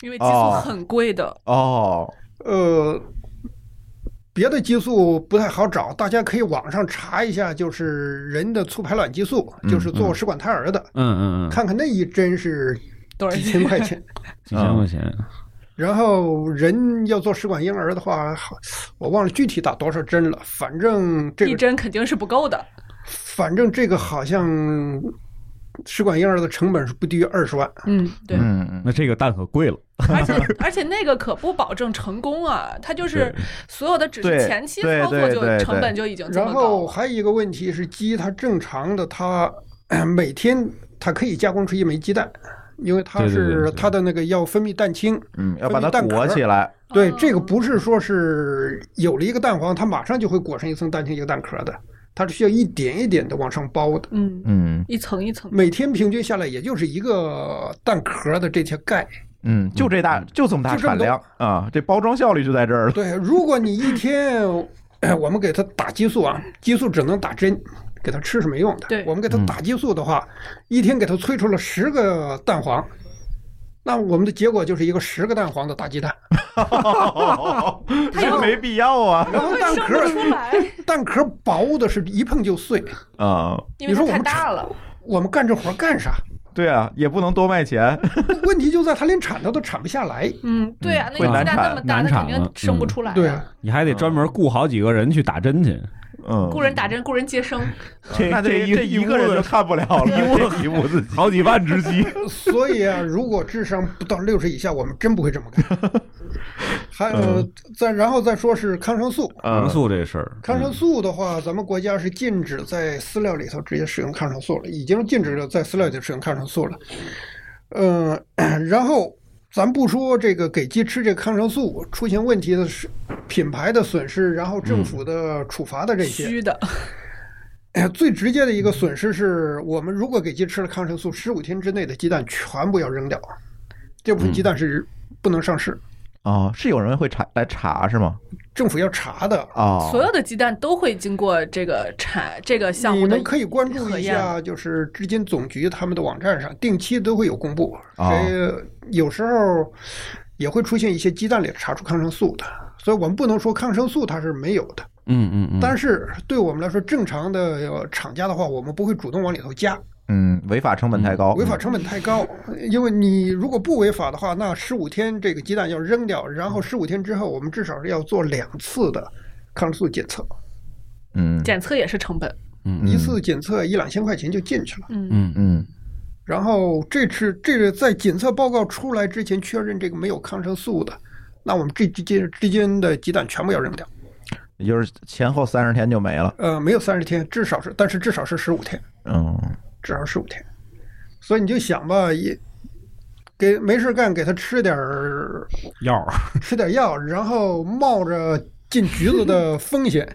Speaker 3: 因为激素
Speaker 1: 哦
Speaker 3: 很贵的。
Speaker 1: 哦，
Speaker 4: 呃，别的激素不太好找，大家可以网上查一下，就是人的促排卵激素，
Speaker 1: 嗯
Speaker 4: 就是做试管胎儿的，
Speaker 2: 嗯嗯嗯，
Speaker 4: 看看那一针是
Speaker 3: 多少
Speaker 4: 几千块钱。
Speaker 2: 几千块钱，
Speaker 4: 然后人要做试管婴儿的话，好我忘了具体打多少针了，反正这
Speaker 3: 一针肯定是不够的。
Speaker 4: 反正这个好像试管婴儿的成本是不低于二十万。
Speaker 3: 嗯，对。
Speaker 1: 嗯嗯，
Speaker 2: 那这个蛋可贵了。
Speaker 3: 而且而且那个可不保证成功啊，它就是所有的只是前期
Speaker 1: 对
Speaker 3: 操作就成本就已经这
Speaker 4: 然
Speaker 3: 么高了。
Speaker 4: 后还有一个问题是，鸡它正常的它 每天它可以加工出一枚鸡蛋，因为它是它的那个要分泌蛋清。
Speaker 1: 嗯，要把它
Speaker 4: 蛋
Speaker 1: 裹起来。
Speaker 4: 对，
Speaker 3: 哦
Speaker 4: 这个不是说是有了一个蛋黄，它马上就会裹上一层蛋清一个蛋壳的，它是需要一点一点的往上包的。
Speaker 3: 嗯，
Speaker 1: 嗯
Speaker 3: 一层一层。
Speaker 4: 每天平均下来，也就是一个蛋壳的这些钙。
Speaker 1: 嗯，就这大，就这么大产量啊，这包装效率就在这儿了。
Speaker 4: 对，如果你一天，哎我们给它打激素啊，激素只能打针，给它吃是没用的。
Speaker 3: 对
Speaker 4: 我们给它打激素的话，一天给它催出了十个蛋黄，那我们的结果就是一个十个蛋黄的大鸡蛋。
Speaker 1: 这没必要啊
Speaker 4: 然后蛋壳蛋壳薄的是一碰就碎，
Speaker 1: 啊！
Speaker 4: 你说我们
Speaker 3: 大了。
Speaker 4: 我们干这活干啥？
Speaker 1: 对啊，也不能多卖钱。
Speaker 4: 问题就在他连产它都产不下来。
Speaker 3: 嗯，对啊，那
Speaker 1: 会难
Speaker 3: 个鸡蛋那
Speaker 1: 产
Speaker 3: 么大，
Speaker 2: 难
Speaker 3: 那肯定生不出来。
Speaker 4: 对啊，，
Speaker 2: 你还得专门雇好几个人去打针去。
Speaker 1: 嗯，
Speaker 3: 雇人打针，雇人接生。
Speaker 2: 这
Speaker 1: 那这
Speaker 2: 一
Speaker 1: 这一个人就看不了了，这一屋子
Speaker 2: 好几万只鸡。
Speaker 4: 所以啊，如果智商不到六十以下，我们真不会这么干。还有再然后再说是抗生素，
Speaker 2: 抗生
Speaker 1: 嗯
Speaker 2: 素这事儿，
Speaker 4: 抗生素的话，咱们国家是禁止在饲料里头直接使用抗生素了，已经禁止了在饲料里使用抗生素了。嗯、然后咱不说这个给鸡吃这个抗生素出现问题的是品牌的损失，然后政府的处罚的这些，
Speaker 3: 虚的，
Speaker 4: 最直接的一个损失是我们如果给鸡吃了抗生素，十五天之内的鸡蛋全部要扔掉，这部分鸡蛋是不能上市，
Speaker 1: 哦，是有人会查来查是吗？
Speaker 4: 政府要查的。
Speaker 1: 啊，
Speaker 3: 所有的鸡蛋都会经过这个查这个项目的
Speaker 4: 你们可以关注一下，就是质监总局他们的网站上，定期都会有公布。
Speaker 1: 哦
Speaker 4: 谁有时候也会出现一些鸡蛋里查出抗生素的，所以我们不能说抗生素它是没有的。
Speaker 2: 嗯嗯嗯，
Speaker 4: 但是对我们来说，正常的呃厂家的话，我们不会主动往里头加，
Speaker 1: 嗯，违法成本太高，
Speaker 4: 违法成本太高。因为你如果不违法的话，那十五天这个鸡蛋要扔掉，然后十五天之后，我们至少是要做两次的抗生素检测，
Speaker 1: 嗯
Speaker 3: 检测也是成本。
Speaker 2: 嗯
Speaker 4: 一次检测一两千块钱就进去了。
Speaker 3: 嗯，
Speaker 2: 嗯
Speaker 1: 嗯
Speaker 4: 然后这次这个在检测报告出来之前确认这个没有抗生素的，那我们这之间之间的鸡蛋全部要扔掉。
Speaker 1: 也就是前后三十天就没了。
Speaker 4: 呃，没有三十天，至少是，但是至少是十五天，
Speaker 1: 嗯
Speaker 4: 至少十五天。所以你就想吧，也给没事干，给他吃点儿
Speaker 2: 药，
Speaker 4: 吃点药，然后冒着进局子的风险，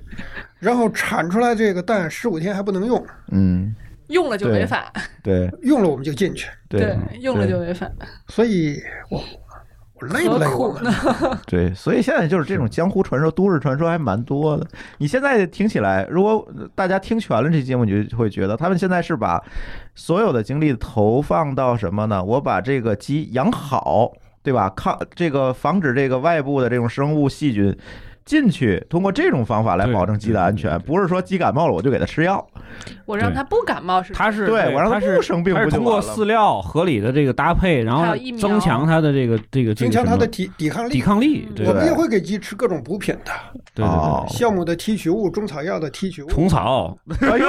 Speaker 4: 然后产出来这个蛋十五天还不能用，
Speaker 1: 嗯，
Speaker 3: 用了就
Speaker 1: 对
Speaker 3: 违法，
Speaker 1: 对
Speaker 4: 用了我们就进去。
Speaker 1: 对，
Speaker 3: 用了就违法。
Speaker 4: 所以我累不累我们？
Speaker 1: 对，所以现在就是这种江湖传说、都市传说还蛮多的。你现在听起来，如果大家听全了这节目，你就会觉得他们现在是把所有的精力投放到什么呢？我把这个鸡养好，对吧？抗这个防止这个外部的这种生物细菌。进去，通过这种方法来保证鸡的安全，不是说鸡感冒了我就给它吃药，
Speaker 3: 我让它不感冒是？
Speaker 2: 它是
Speaker 1: 对我让它不生病，
Speaker 2: 它是通过饲料合理的这个搭配，然后增强它的这个这个
Speaker 4: 增强它的抵抵抗力。
Speaker 2: 抵抗力，
Speaker 4: 我们也会给鸡吃各种补品的，
Speaker 2: 对对对，
Speaker 4: 酵母的提取物、中草药的提取物、
Speaker 2: 虫草，
Speaker 1: 哎呦，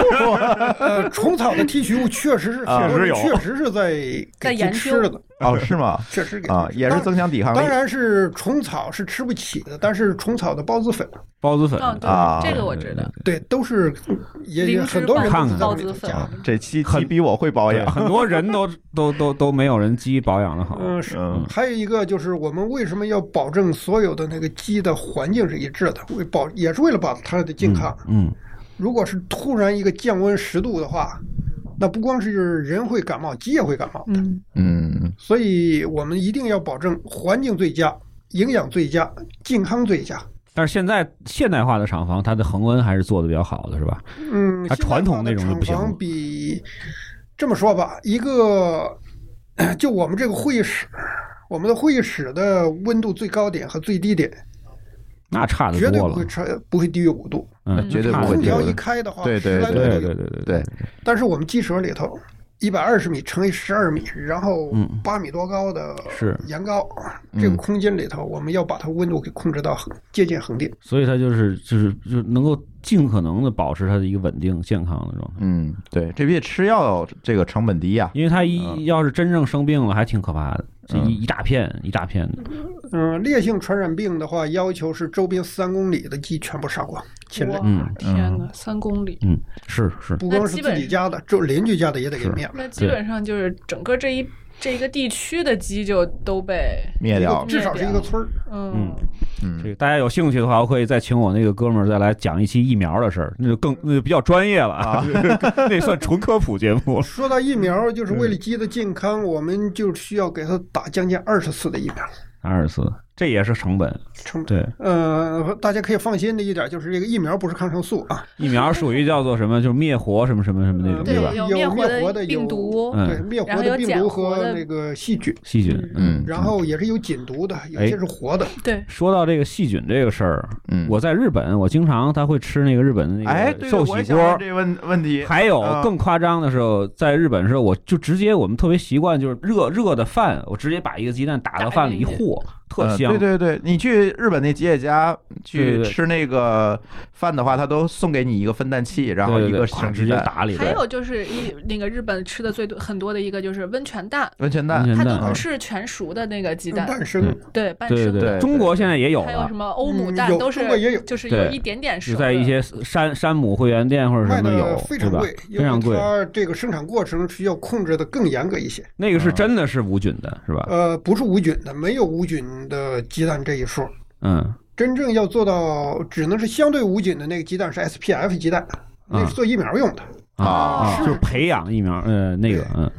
Speaker 4: 呃，虫草的提取物确实是
Speaker 2: 确实有，
Speaker 4: 确实是在给鸡吃的。
Speaker 1: 哦，是吗？
Speaker 4: 确实给
Speaker 1: 啊，也是增强抵抗力。
Speaker 4: 当然是虫草是吃不起的，但是虫草的孢子粉，
Speaker 2: 孢子粉
Speaker 3: 啊，这个我知道。
Speaker 4: 对，都是也很多人
Speaker 2: 看
Speaker 3: 孢子粉。
Speaker 1: 这期鸡比我会保养，
Speaker 2: 很多人都 都都都没有人鸡保养的好。
Speaker 4: 嗯，是。还有一个就是我们为什么要保证所有的那个鸡的环境是一致的？为保也是为了保它的健康。
Speaker 2: 嗯，
Speaker 4: 如果是突然一个降温十度的话。那不光是人会感冒，鸡也会感冒。
Speaker 3: 嗯
Speaker 1: 嗯，
Speaker 4: 所以我们一定要保证环境最佳、营养最佳、健康最佳。
Speaker 2: 但是现在现代化的厂房，它的恒温还是做的比较好的，是吧？
Speaker 4: 嗯，
Speaker 2: 它传统那种
Speaker 4: 厂房比这么说吧，一个就我们这个会议室，我们的会议室的温度最高点和最低点。
Speaker 2: 那差的
Speaker 4: 绝对不会超，不会低于五度。
Speaker 2: 嗯，
Speaker 1: 绝对不会低。
Speaker 4: 空调一开的话，
Speaker 1: 对对对
Speaker 2: 对对对对。
Speaker 4: 但是我们机舍里头，一百二十米乘以十二米，然后八米多高的是檐高，这个空间里头，我们要把它温度给控制到接近恒定。
Speaker 2: 所以它就是就是就能够尽可能的保持它的一个稳定健康的状态。
Speaker 1: 嗯，对，这比吃药这个成本低呀，
Speaker 2: 因为它一要是真正生病了，还挺可怕的。这一一大片一大片的，
Speaker 4: 嗯，烈性传染病的话，要求是周边三公里的鸡全部杀光，
Speaker 3: 天哪，三公里，
Speaker 2: 嗯，是是，
Speaker 4: 不光是自己家的，就邻居家的也得给灭了。
Speaker 3: 那基本上就是整个这一。这个地区的鸡就都被
Speaker 1: 灭掉，
Speaker 4: 至少是一个村儿。
Speaker 3: 嗯
Speaker 2: 嗯，这个大家有兴趣的话，我可以再请我那个哥们儿再来讲一期疫苗的事儿，那就更那就比较专业了啊，那算纯科普节目。
Speaker 4: 说到疫苗，就是为了鸡的健康，我们就需要给它打将近二十次的疫苗。
Speaker 2: 二十次。这也是成本，
Speaker 4: 成
Speaker 2: 对，
Speaker 4: 呃，大家可以放心的一点就是这个疫苗不是抗生素啊，
Speaker 2: 疫苗属于叫做什么，就是灭活什么什么什么那种，
Speaker 3: 对
Speaker 2: 吧？
Speaker 4: 有
Speaker 3: 灭
Speaker 4: 活的
Speaker 3: 病毒，
Speaker 4: 对，灭活的病毒和那个细菌，
Speaker 2: 细菌，嗯，
Speaker 4: 然后也是有紧毒的，有些是活的。
Speaker 3: 对，
Speaker 2: 说到这个细菌这个事儿，
Speaker 1: 嗯，
Speaker 2: 我在日本，我经常他会吃那个日本的那个寿喜锅，
Speaker 1: 这问问题。
Speaker 2: 还有更夸张的时候，在日本的时候，我就直接我们特别习惯就是热热的饭，我直接把一个鸡蛋打到饭里一和。特香，
Speaker 1: 对对对，你去日本那吉野家去吃那个饭的话，他都送给你一个分蛋器，然后一个生
Speaker 2: 直接打里。
Speaker 3: 还有就是一那个日本吃的最多很多的一个就是温泉蛋，
Speaker 1: 温泉蛋，
Speaker 3: 它都是全熟的那个鸡蛋，
Speaker 4: 半生，
Speaker 3: 对半生。
Speaker 2: 对对，中国现在也有，
Speaker 3: 还有什么欧姆蛋都是，
Speaker 4: 也有，
Speaker 3: 就是有一点点熟。
Speaker 2: 在一些山山姆会员店或者什么有，
Speaker 4: 非常贵，
Speaker 2: 非常贵。
Speaker 4: 它这个生产过程需要控制的更严格一些。
Speaker 2: 那个是真的是无菌的，是吧？
Speaker 4: 呃，不是无菌的，没有无菌的鸡蛋。这一数，
Speaker 2: 嗯，
Speaker 4: 真正要做到只能是相对无菌的那个鸡蛋是 SPF 鸡蛋，那是做疫苗用的。
Speaker 2: 啊，就是培养疫苗，呃，那个，嗯。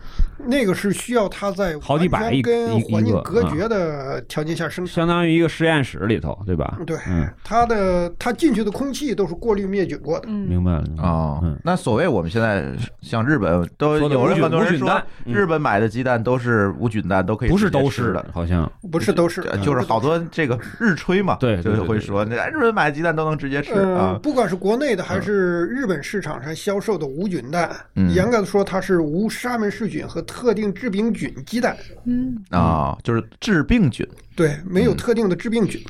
Speaker 4: 那个是需要它在
Speaker 2: 好几百一
Speaker 4: 跟环境隔绝的条件下生产，
Speaker 2: 相当于一个实验室里头，对吧？
Speaker 4: 对，它的它进去的空气都是过滤灭菌过的。
Speaker 2: 明白了
Speaker 1: 啊。那所谓我们现在像日本都有人很多人说，日本买的鸡蛋都是无菌蛋，都可以
Speaker 2: 不是都
Speaker 1: 是。
Speaker 2: 的，好像
Speaker 4: 不是都是，
Speaker 1: 就是好多这个日吹嘛，
Speaker 2: 对，
Speaker 1: 就是会说那日本买的鸡蛋都能直接吃
Speaker 4: 啊。不管是国内的还是日本市场上销售的无菌蛋，严格的说它是无沙门氏菌和特定致病。菌鸡蛋，
Speaker 3: 嗯。
Speaker 1: 啊，就是致病菌，
Speaker 4: 对，没有特定的致病菌。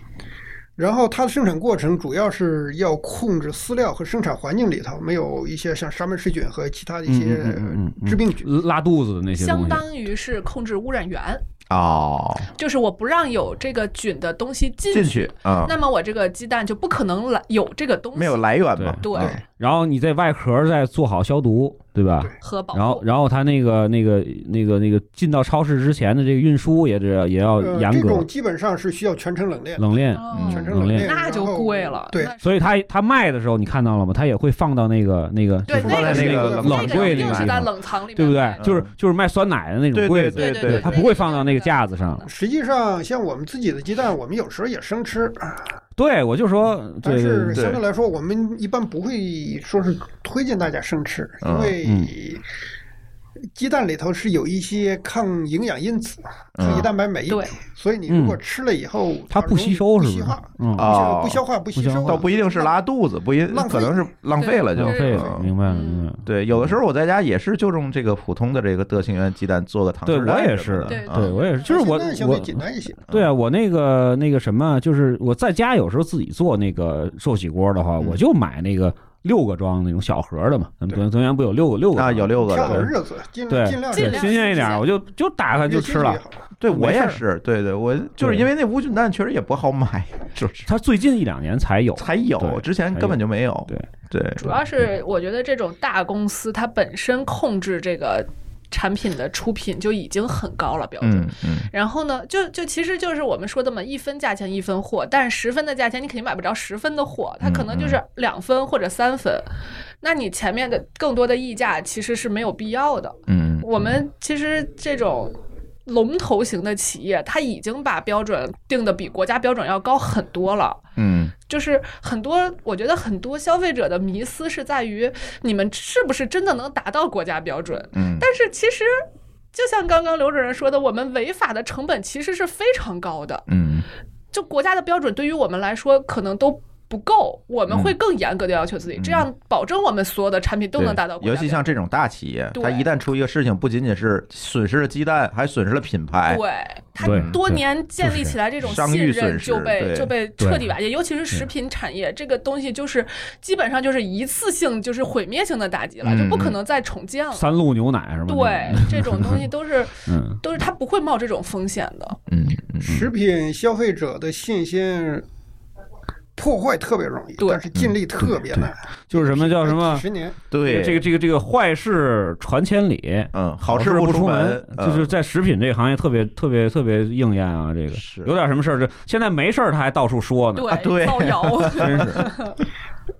Speaker 4: 然后它的生产过程主要是要控制饲料和生产环境里头没有一些像沙门氏菌和其他的一些致病菌，
Speaker 2: 拉肚子的那些
Speaker 3: 相当于是控制污染源。
Speaker 1: 哦，
Speaker 3: 就是我不让有这个菌的东西进
Speaker 1: 进去啊，
Speaker 3: 那么我这个鸡蛋就不可能来有这个东西，
Speaker 1: 没有来源嘛。
Speaker 3: 对，
Speaker 2: 然后你在外壳再做好消毒。对吧？然后，然后他那个那个那个那个进到超市之前的这个运输也是也要
Speaker 4: 呃，
Speaker 2: 严格。
Speaker 4: 这种基本上是需要全程冷链，
Speaker 2: 冷链，
Speaker 4: 全程冷链，
Speaker 3: 那就贵了。
Speaker 4: 对，
Speaker 2: 所以他他卖的时候你看到了吗？他也会放到那个那个
Speaker 3: 对，
Speaker 2: 就是
Speaker 1: 放在那个
Speaker 3: 冷
Speaker 2: 冷柜
Speaker 3: 里面，
Speaker 2: 对不对？
Speaker 1: 嗯
Speaker 2: 就是就是卖酸奶的那种柜子，
Speaker 3: 对
Speaker 1: 对
Speaker 3: 对，
Speaker 2: 他不会放到那个架子上。
Speaker 4: 实际上，像我们自己的鸡蛋，我们有时候也生吃，
Speaker 2: 对，我就说，
Speaker 4: 但是相对来说，我们一般不会说是推荐大家生吃，
Speaker 1: 嗯
Speaker 4: 因为
Speaker 2: 嗯
Speaker 4: 鸡蛋里头是有一些抗营养因子、
Speaker 1: 嗯
Speaker 4: 抗胰蛋白酶，
Speaker 3: 对，
Speaker 4: 所以你如果吃了以后，
Speaker 2: 它不吸收是吧？啊
Speaker 4: 不消化、不吸收，
Speaker 1: 倒不一定是拉肚子，不一可能是浪费了就
Speaker 2: 浪费了，
Speaker 1: 嗯。
Speaker 2: 明白了，
Speaker 3: 嗯。
Speaker 2: 明白了。
Speaker 1: 对，有的时候我在家也是就用这个普通的这个德清园鸡蛋做个糖
Speaker 2: 对我也是
Speaker 3: 对
Speaker 1: 啊
Speaker 2: 我也是，就是我
Speaker 4: 相对
Speaker 2: 我
Speaker 4: 简单一些。
Speaker 2: 对啊，我那个那个什么，就是我在家有时候自己做那个寿喜锅的话，
Speaker 1: 嗯。
Speaker 2: 我就买那个六个装那种小盒的嘛。咱们
Speaker 4: 对
Speaker 2: 德德源不有六个六个
Speaker 1: 啊，有六个的，
Speaker 4: 日子，尽
Speaker 2: 对
Speaker 4: 尽量
Speaker 3: 尽量
Speaker 2: 新鲜一点，我就就打开就吃了。
Speaker 1: 对我也是，对对，我就是因为那无菌蛋确实也不好买，就是？
Speaker 2: 它最近一两年才有，
Speaker 1: 才有，之前根本就没有。
Speaker 2: 对
Speaker 1: 对，
Speaker 3: 主要是我觉得这种大公司它本身控制这个产品的出品就已经很高了标准。
Speaker 1: 嗯嗯，
Speaker 3: 然后呢，就就其实就是我们说的嘛，一分价钱一分货，但是十分的价钱你肯定买不着十分的货，它可能就是两分或者三分，那你前面的更多的溢价其实是没有必要的。
Speaker 1: 嗯，
Speaker 3: 我们其实这种龙头型的企业，它已经把标准定的比国家标准要高很多了。
Speaker 1: 嗯
Speaker 3: 就是很多，我觉得很多消费者的迷思是在于你们是不是真的能达到国家标准？
Speaker 1: 嗯
Speaker 3: 但是其实，就像刚刚刘主任说的，我们违法的成本其实是非常高的。
Speaker 1: 嗯
Speaker 3: 就国家的标准对于我们来说可能都不够，我们会更严格的要求自己，
Speaker 1: 嗯
Speaker 3: 这样保证我们所有的产品都能达到
Speaker 1: 尤。其像这种大企业，它一旦出一个事情，不仅仅是损失了鸡蛋，还损失了品牌。
Speaker 3: 对它多年建立起来这种
Speaker 1: 商
Speaker 3: 信
Speaker 1: 誉损失
Speaker 3: 任就被就被彻底瓦解，尤其是食品产业这个东西，就是基本上就是一次性就是毁灭性的打击了，
Speaker 1: 嗯
Speaker 3: 就不可能再重建了。
Speaker 2: 三鹿牛奶是吗？
Speaker 3: 对，这种东西都是
Speaker 2: 嗯，
Speaker 3: 都是它不会冒这种风险的。
Speaker 1: 嗯嗯
Speaker 4: 食品消费者的信心破坏特别容易，但是尽力特别难。
Speaker 2: 就是什么叫什么？
Speaker 4: 十年，
Speaker 1: 对，
Speaker 2: 这个这个这个坏事传千里，
Speaker 1: 嗯，好
Speaker 2: 事
Speaker 1: 不
Speaker 2: 出
Speaker 1: 门，
Speaker 2: 就是在食品这个行业特别特别特别应验啊。这个。
Speaker 1: 是。
Speaker 2: 有点什么事儿，这现在没事儿他还到处说呢，
Speaker 3: 对，
Speaker 1: 啊对
Speaker 3: 造谣。
Speaker 2: 真是。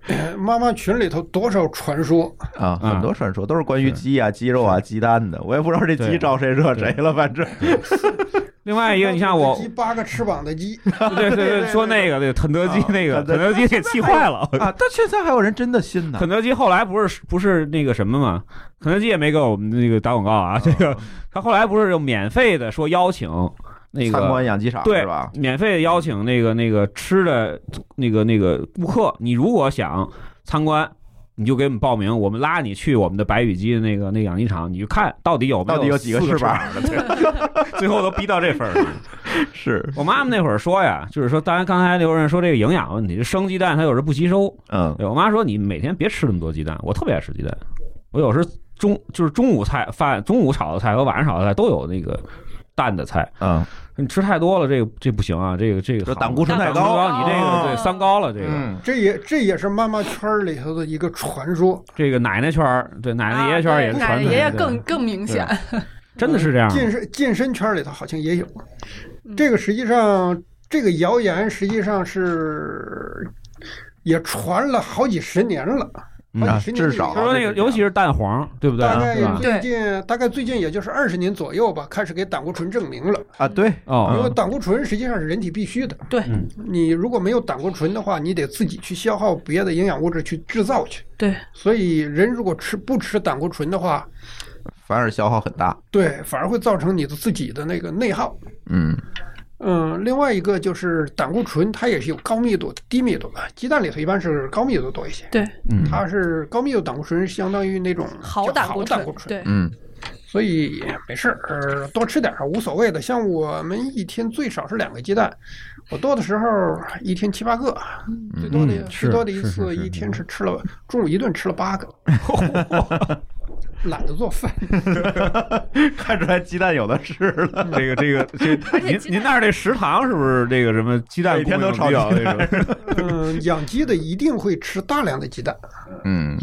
Speaker 4: 呃 妈妈群里头多少传说，
Speaker 1: 啊，
Speaker 2: 嗯
Speaker 1: 很多传说都是关于鸡啊、鸡肉啊、鸡蛋的，我也不知道这鸡招谁惹谁了，反正
Speaker 2: 另外一个，你像我，
Speaker 4: 鸡八个翅膀的鸡，
Speaker 2: 对对对，说那个对肯德基
Speaker 1: 啊
Speaker 2: 那个
Speaker 1: 肯德
Speaker 2: 基给气坏了。
Speaker 1: 啊，但现在还有人真的信呢
Speaker 2: 肯。德基后来不是不是那个什么嘛？肯德基也没给我们那个打广告啊。这个他后来不是就免费的说邀请那
Speaker 1: 参观
Speaker 2: 个
Speaker 1: 养鸡场
Speaker 2: 对
Speaker 1: 吧？
Speaker 2: 免费的邀请那个那个吃的那个那个顾客，你如果想参观。你就给我们报名，我们拉你去我们的白羽鸡的那个那个养鸡场，你去看到底有没有
Speaker 1: 到底有几个翅膀
Speaker 2: 的，最后都逼到这份儿上。
Speaker 1: 是，
Speaker 2: 我妈妈那会儿说呀，就是说，当然刚才刘主任说这个营养问题，就生鸡蛋它有时候不吸收。
Speaker 1: 嗯
Speaker 2: 我妈说你每天别吃那么多鸡蛋，我特别爱吃鸡蛋，我有时候中就是中午菜饭，中午炒的菜和晚上炒的菜都有那个蛋的菜，
Speaker 1: 嗯
Speaker 2: 你吃太多了，这个这不行啊，这个这个
Speaker 1: 这胆固醇太高
Speaker 2: 高，你这个
Speaker 1: 哦
Speaker 2: 对三高了，这个
Speaker 1: 嗯
Speaker 4: 这也这也是妈妈圈儿里头的一个传说。
Speaker 2: 这个奶奶圈儿，对奶奶爷爷圈儿也是
Speaker 3: 啊奶奶爷爷更更明显。
Speaker 2: 真的是这样。
Speaker 4: 健身健身圈里头好像也有，
Speaker 3: 嗯
Speaker 4: 这个实际上这个谣言实际上是也传了好几十年了，
Speaker 2: 嗯
Speaker 4: 好几十年
Speaker 1: 至少
Speaker 2: 他说那个，尤其是蛋黄，对不对？
Speaker 4: 大概？最近大概最近也就是二十年左右吧，开始给胆固醇证明了。
Speaker 1: 啊，对，
Speaker 4: 因为
Speaker 2: 哦，
Speaker 4: 胆固醇实际上是人体必须的，
Speaker 3: 对
Speaker 2: 嗯
Speaker 4: 你如果没有胆固醇的话，你得自己去消耗别的营养物质去制造去。
Speaker 3: 对，
Speaker 4: 所以人如果吃不吃胆固醇的话，
Speaker 1: 反而消耗很大。
Speaker 4: 对，反而会造成你的自己的那个内耗。
Speaker 1: 嗯
Speaker 4: 嗯，另外一个就是胆固醇，它也是有高密度、低密度的。鸡蛋里头一般是高密度多一些，
Speaker 3: 对，
Speaker 2: 嗯，
Speaker 4: 它是高密度胆固醇，相当于那种
Speaker 3: 好胆固醇
Speaker 4: 胆固醇。
Speaker 3: 对，
Speaker 1: 嗯
Speaker 4: 所以没事儿，呃多吃点儿无所谓的。像我们一天最少是两个鸡蛋，我多的时候一天七八个，最多的、
Speaker 2: 嗯是
Speaker 4: 最多的一次一天是吃了中午一顿吃了八个 懒得做饭。
Speaker 1: 看出来鸡蛋有的是了。
Speaker 2: 这个这个这 您您那儿这食堂是不是这个什么鸡蛋
Speaker 1: 每天都
Speaker 2: 供应比较
Speaker 1: 炒鸡
Speaker 2: 那种？
Speaker 4: 嗯，养鸡的一定会吃大量的鸡蛋，
Speaker 1: 嗯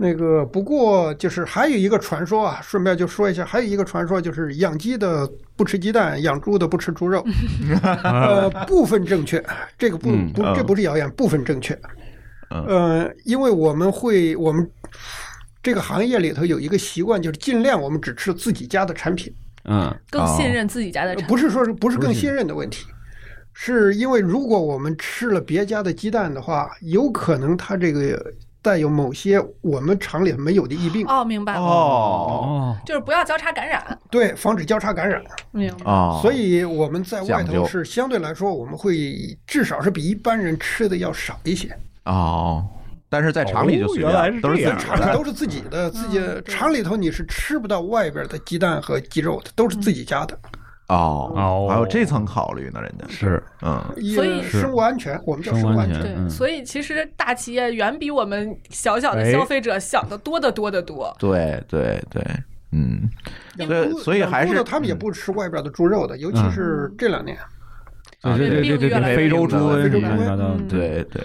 Speaker 4: 那个不过就是还有一个传说啊，顺便就说一下，还有一个传说就是养鸡的不吃鸡蛋，养猪的不吃猪肉。呃，部分正确，这个不
Speaker 2: 嗯
Speaker 4: 不这不是谣言，部分正确。
Speaker 1: 嗯
Speaker 4: 呃，因为我们会我们这个行业里头有一个习惯，就是尽量我们只吃自己家的产品。
Speaker 2: 嗯
Speaker 3: 更信任自己家的产品。
Speaker 4: 呃不是说是不是更信任的问题，是因为如果我们吃了别家的鸡蛋的话，有可能它这个带有某些我们厂里没有的疫病，
Speaker 3: 哦，明白了，
Speaker 1: 哦
Speaker 2: 哦，
Speaker 3: 就是不要交叉感染。
Speaker 4: 对，防止交叉感染。
Speaker 3: 明白。
Speaker 1: 哦，
Speaker 4: 所以我们在外头是相对来说，我们会至少是比一般人吃的要少一些。
Speaker 1: 哦，但是在厂里就随便，都是自己的。
Speaker 4: 厂里都是自己的，自己厂里头你是吃不到外边的鸡蛋和鸡肉的，都是自己家的。
Speaker 1: 哦
Speaker 2: 哦
Speaker 1: 还有这层考虑呢，人家
Speaker 2: 是
Speaker 1: 嗯
Speaker 3: 所以
Speaker 4: 也生物安全，我们叫
Speaker 2: 生物
Speaker 4: 安全。
Speaker 3: 对，
Speaker 2: 嗯
Speaker 3: 所以其实大企业远比我们小小的
Speaker 2: 哎
Speaker 3: 消费者想的多得多得多。
Speaker 1: 对对对，嗯，
Speaker 4: 养
Speaker 1: 所以所以还是
Speaker 4: 他们也不吃外边的猪肉的，尤其是这两年。
Speaker 2: 啊对对对对非洲猪瘟
Speaker 4: 非洲猪瘟
Speaker 2: 什么的，
Speaker 3: 嗯
Speaker 1: 对对，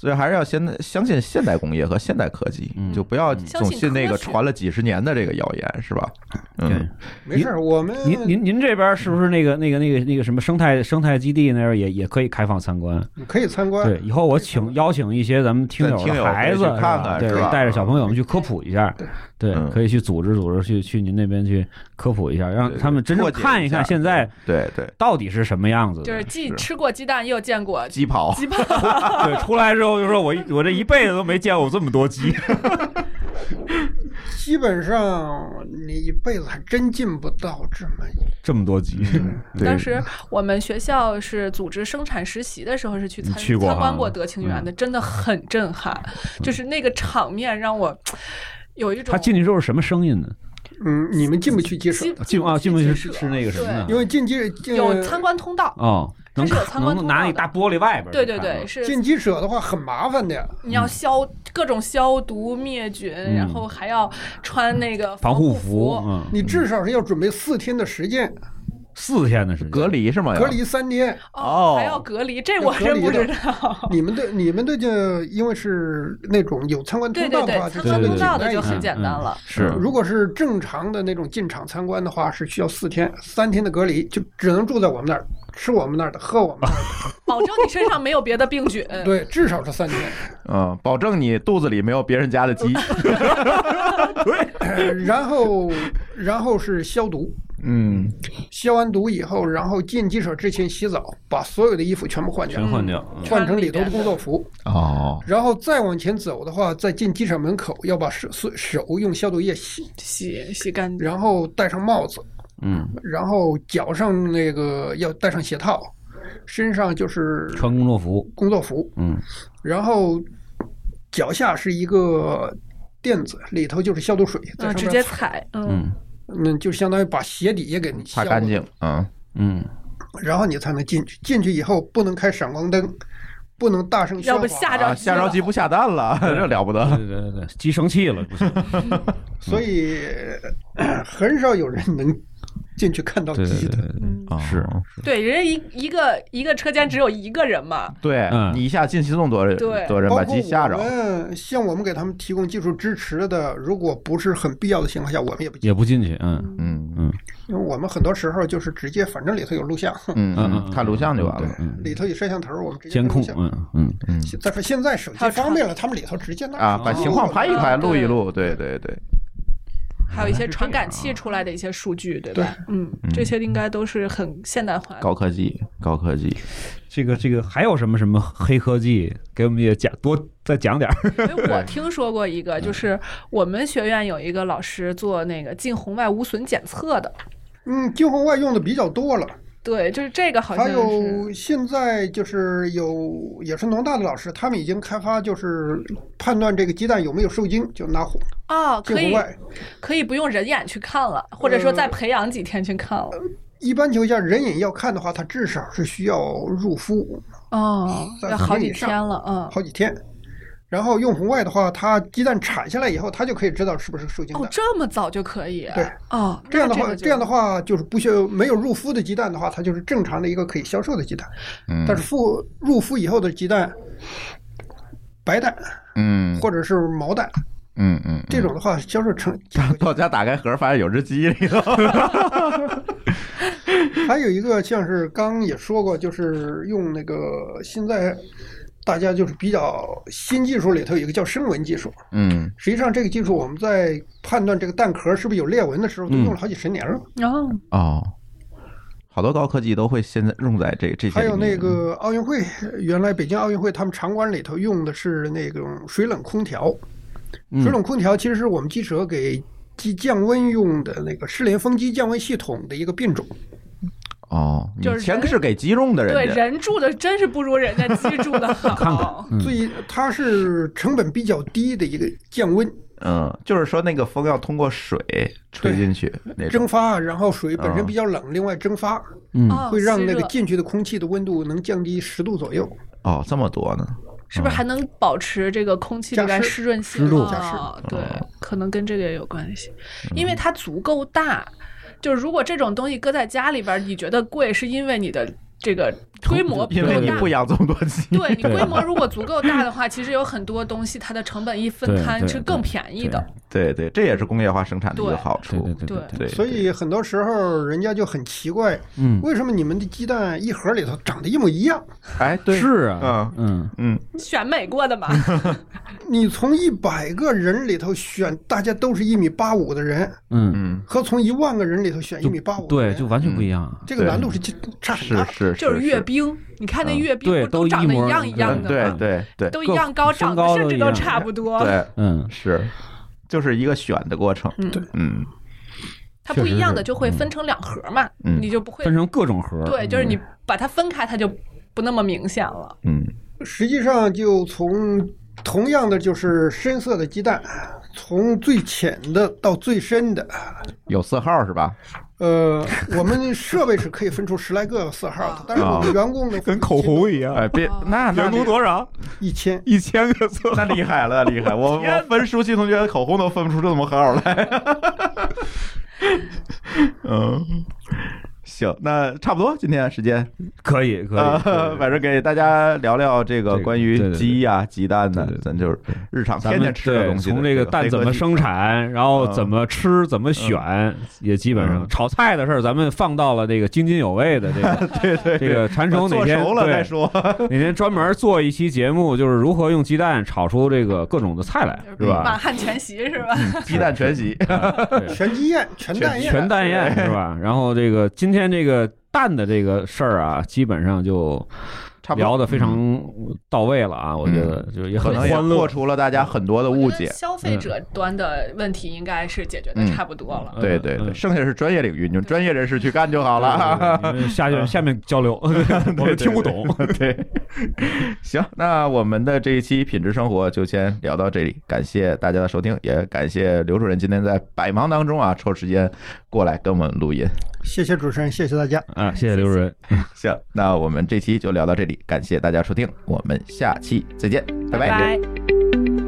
Speaker 1: 所以还是要先相信现代工业和现代科技，
Speaker 2: 嗯
Speaker 1: 就不要总信那个传了几十年的这个谣言，是吧？嗯，。
Speaker 4: 没事儿，我们
Speaker 2: 您您您这边是不是那个那个那个那个什么生态生态基地那儿也也可以开放参观？
Speaker 4: 可以参观。
Speaker 2: 对，以后我请邀请一些咱们听友
Speaker 1: 对听友
Speaker 2: 的孩子
Speaker 1: 看看
Speaker 2: 对，带着小朋友们去科普一下。对
Speaker 1: 嗯，
Speaker 2: 可以去组织组织去去您那边去科普一下，让他们真正看一看现在
Speaker 1: 对对，
Speaker 2: 到底是什么样子。
Speaker 3: 就是既吃过鸡蛋，又见过
Speaker 1: 鸡跑，
Speaker 3: 鸡跑。
Speaker 2: 对，出来之后就说我我这一辈子都没见过这么多鸡。
Speaker 4: 基本上你一辈子还真进不到这么
Speaker 2: 这么多鸡，
Speaker 3: 当时我们学校是组织生产实习的时候，是去参
Speaker 2: 去
Speaker 3: 参观过德清园的，真的很震撼，就是那个场面让我有一种
Speaker 2: 他进去之后是什么声音呢？
Speaker 4: 嗯，你们进不去鸡舍，
Speaker 2: 进啊进不去是是那个什么呢？
Speaker 4: 因为进鸡进
Speaker 3: 有参观通道，
Speaker 2: 哦，能
Speaker 3: 它是有参观通道的。
Speaker 2: 拿一大玻璃外边
Speaker 3: 对对对，是。
Speaker 4: 进鸡舍的话很麻烦的。
Speaker 3: 你要消各种消毒灭菌，然后还要穿那个
Speaker 2: 嗯防
Speaker 3: 护
Speaker 2: 护服，嗯，
Speaker 4: 你至少是要准备四天的时间，
Speaker 2: 四天的时间
Speaker 1: 隔离是吗？
Speaker 4: 隔离三天。
Speaker 1: 哦
Speaker 3: 还要隔离，这我真不知道。
Speaker 4: 你们对你们对就因为是那种有参观
Speaker 3: 对对对，
Speaker 4: 通道的话，
Speaker 3: 参观通道的就很简单了。
Speaker 2: 是
Speaker 4: 如果是正常的那种进场参观的话，是需要四天，三天的隔离，就只能住在我们那儿，吃我们那儿的，喝我们那儿的
Speaker 3: 保证你身上没有别的病菌。
Speaker 4: 对，至少是三天。
Speaker 1: 嗯，保证你肚子里没有别人家的鸡。
Speaker 4: 呃然后，然后是消毒，
Speaker 1: 嗯，
Speaker 4: 消完毒以后，然后进机舍之前洗澡，把所有的衣服全部换掉。
Speaker 2: 全，换掉。嗯。
Speaker 4: 换成里头的工作服。
Speaker 1: 哦，
Speaker 4: 然后再往前走的话，在进机舍门口要把手手手用消毒液洗，
Speaker 3: 洗洗干净。
Speaker 4: 然后戴上帽子，
Speaker 2: 嗯，
Speaker 4: 然后脚上那个要戴上鞋套，身上就是
Speaker 2: 穿工作服，
Speaker 4: 工作服，
Speaker 2: 嗯，
Speaker 4: 然后脚下是一个垫子，里头就是消毒水，在
Speaker 3: 嗯，直
Speaker 4: 上面擦，
Speaker 3: 接踩，嗯，
Speaker 2: 嗯
Speaker 4: 嗯，就相当于把鞋底也给你
Speaker 1: 擦干净。啊，
Speaker 2: 嗯，
Speaker 4: 然后你才能进去。进去以后不能开闪光灯，不能大声
Speaker 3: 要不
Speaker 4: 喧哗
Speaker 1: 啊，
Speaker 3: 吓着
Speaker 1: 急不下蛋了，这了不得。
Speaker 2: 对对对对，鸡生气了，不是。
Speaker 4: 所以呃很少有人能进去看到鸡的。
Speaker 2: 对对对，
Speaker 3: 嗯。
Speaker 1: 哦
Speaker 2: 是
Speaker 3: 对，人家一一个一个车间只有一个人嘛，
Speaker 1: 对
Speaker 2: 嗯。
Speaker 1: 你一下进去这么多人，
Speaker 3: 对。
Speaker 1: 多人把鸡吓着。
Speaker 4: 我。们像我们给他们提供技术支持的，如果不是很必要的情况下，我们也不进，
Speaker 2: 也不进去，嗯。
Speaker 1: 嗯。
Speaker 2: 嗯。
Speaker 4: 因为我们很多时候就是直接，反正里头有录像，
Speaker 1: 嗯。
Speaker 2: 嗯
Speaker 1: 嗯，看录像就完了。
Speaker 4: 里头有摄像头，我们直接
Speaker 2: 监控。嗯嗯
Speaker 1: 嗯。
Speaker 4: 再说现在手机方便了，他们里头直接拿
Speaker 1: 啊，把情况拍一拍，录一录，对对对。
Speaker 3: 还有一些传感器出来的一些数据，对吧？嗯，这些应该都是很现代化的。
Speaker 1: 高科技，高科技。
Speaker 2: 这个这个还有什么什么黑科技？给我们也讲多再讲点儿。
Speaker 3: 因为我听说过一个，就是我们学院有一个老师做那个近红外无损检测的，
Speaker 4: 嗯，近红外用的比较多了，
Speaker 3: 对，就是这个好像
Speaker 4: 还有现在就是有也是农大的老师，他们已经开发就是判断这个鸡蛋有没有受精，就拿红
Speaker 3: 哦，可以。可以不用人眼去看了，或者说
Speaker 4: 呃
Speaker 3: 再培养几天去看了。
Speaker 4: 一般情况下，人眼要看的话，它至少是需要入孵
Speaker 3: 哦，要好几
Speaker 4: 天
Speaker 3: 了，嗯。
Speaker 4: 好几天。然后用红外的话，它鸡蛋产下来以后，它就可以知道是不是受精
Speaker 3: 哦，
Speaker 4: 蛋。
Speaker 3: 这么早就可以？
Speaker 4: 对，
Speaker 3: 哦，
Speaker 4: 这样的话，这样的话就是不需要没有入孵的鸡蛋的话，它就是正常的一个可以销售的鸡蛋。
Speaker 1: 嗯
Speaker 4: 但是孵入孵以后的鸡蛋，白蛋
Speaker 1: 嗯
Speaker 4: 或者是毛蛋，
Speaker 1: 嗯嗯，
Speaker 4: 这种的话销售成
Speaker 1: 到家打开盒发现有只鸡里头。
Speaker 4: 还有一个像是刚刚也说过，就是用那个现在大家就是比较新技术里头有一个叫声纹技术。
Speaker 1: 嗯
Speaker 4: 实际上这个技术我们在判断这个蛋壳是不是有裂纹的时候，都
Speaker 2: 嗯
Speaker 4: 用了好几十年了。
Speaker 1: 哦，好多高科技都会现在用在这这些。
Speaker 4: 还有那，个奥运会，原来北京奥运会他们场馆里头用的是那种水冷空调。
Speaker 2: 嗯
Speaker 4: 水冷空调其实是我们记者给机降温用的那个失联风机降温系统的一个变种。
Speaker 1: 哦，
Speaker 3: 就是人
Speaker 1: 以前是给鸡用的
Speaker 3: 对
Speaker 1: 人家。
Speaker 3: 人住的真是不如人家鸡住的好。
Speaker 2: 看看嗯
Speaker 4: 最它是成本比较低的一个降温
Speaker 1: 嗯，就是说那个风要通过水吹进去那种。
Speaker 4: 蒸发，然后水本
Speaker 1: 啊
Speaker 4: 身比较冷，另外蒸发
Speaker 2: 嗯
Speaker 3: 哦
Speaker 4: 会让那个进去的空气的温度能降低十度左右。
Speaker 1: 哦，这么多呢。
Speaker 3: 是不是还能保持这个空气里边
Speaker 4: 湿
Speaker 3: 湿润性？
Speaker 2: 湿度
Speaker 4: 加湿
Speaker 3: 哦对，可能跟这个也有关系，因为它足够大。就是如果这种东西搁在家里边，你觉得贵，是因为你的这个规模不够大
Speaker 1: 因为你不。养这么多鸡。
Speaker 3: 对你规模如果足够大的话，其实有很多东西它的成本一分摊是更便宜的。
Speaker 1: 对对，这也是工业化生产的一个好处。
Speaker 2: 对对对
Speaker 3: 对
Speaker 1: 对，
Speaker 4: 所以很多时候人家就很奇怪，
Speaker 2: 嗯，
Speaker 4: 为什么你们的鸡蛋一盒里头长得一模一样？
Speaker 1: 哎，对，
Speaker 2: 是啊，嗯
Speaker 1: 嗯，
Speaker 3: 选美过的嘛，
Speaker 4: 你从一百个人里头选，大家都是一米八五的人，
Speaker 2: 嗯，
Speaker 1: 嗯
Speaker 4: 和从一万个人里头选一米八五，
Speaker 2: 对，就完全不一样。
Speaker 4: 这个难度是差很大。
Speaker 1: 是是
Speaker 3: 就是阅兵。你看那阅兵不都长得
Speaker 2: 一
Speaker 3: 样一样的吗？
Speaker 1: 对对
Speaker 3: 都一样高，长得甚至都差不多。
Speaker 1: 对，
Speaker 2: 嗯，
Speaker 1: 是，就是一个选的过程。
Speaker 3: 嗯，
Speaker 4: 对
Speaker 1: 嗯
Speaker 3: 它不一样的就会分成两盒嘛，
Speaker 1: 嗯
Speaker 3: 你就不会
Speaker 2: 分成各种盒。
Speaker 3: 对，就是你把它分开，它就不那么明显了。
Speaker 1: 嗯
Speaker 4: 实际上，就从同样的就是深色的鸡蛋，从最浅的到最深的，
Speaker 1: 有色号是吧？
Speaker 4: 呃，我们设备是可以分出十来个色号的，但是我们员工的
Speaker 2: 跟口红一样。
Speaker 1: 哎，别那那
Speaker 2: 员工多少？
Speaker 4: 一千，
Speaker 2: 一千个色
Speaker 1: 那厉害了，厉害！我我分熟悉同学的口红都分不出这么号来。嗯，行，那差不多，今天时间
Speaker 2: 可以可以。
Speaker 1: 反正给大家聊聊这个关于鸡呀、鸡蛋的咱就是日常天天吃的东西。
Speaker 2: 从这个蛋怎么生产，然后
Speaker 1: 嗯
Speaker 2: 怎么吃，怎么选，也基本上
Speaker 1: 嗯
Speaker 2: 炒菜的事儿，咱们放到了这个津津有味的这个
Speaker 1: 对对
Speaker 2: 这个馋手哪
Speaker 1: 做
Speaker 2: 天对
Speaker 1: 熟了再说。
Speaker 2: 哪天专门做一期节目，就是如何用鸡蛋炒出这个各种的菜来，是吧满？
Speaker 3: 汉全席是吧？
Speaker 1: 鸡蛋全席，
Speaker 4: 全鸡宴、全蛋宴，
Speaker 2: 全蛋宴是吧？然后这个今天这个蛋的这个事儿啊，基本上就
Speaker 1: 差不多
Speaker 2: 聊的非常到位了啊，我觉得就是也很欢乐
Speaker 1: 破。除了大家很多的误解。
Speaker 3: 消费者端的问题应该是解决的
Speaker 1: 嗯
Speaker 3: 差不多了。
Speaker 1: 对对对，
Speaker 2: 嗯
Speaker 1: 剩下是专业领域，你们专业人士去干就好了。
Speaker 2: 下去下面交流，我们听不懂。
Speaker 1: 对，行，那我们的这一期品质生活就先聊到这里，感谢大家的收听，也感谢刘主任今天在百忙当中啊抽时间过来跟我们录音。
Speaker 4: 谢谢主持人，谢谢大家。
Speaker 2: 啊，谢谢刘主任。
Speaker 1: 行，那我们这期就聊到这里，感谢大家收听，我们下期再见，拜
Speaker 3: 拜拜。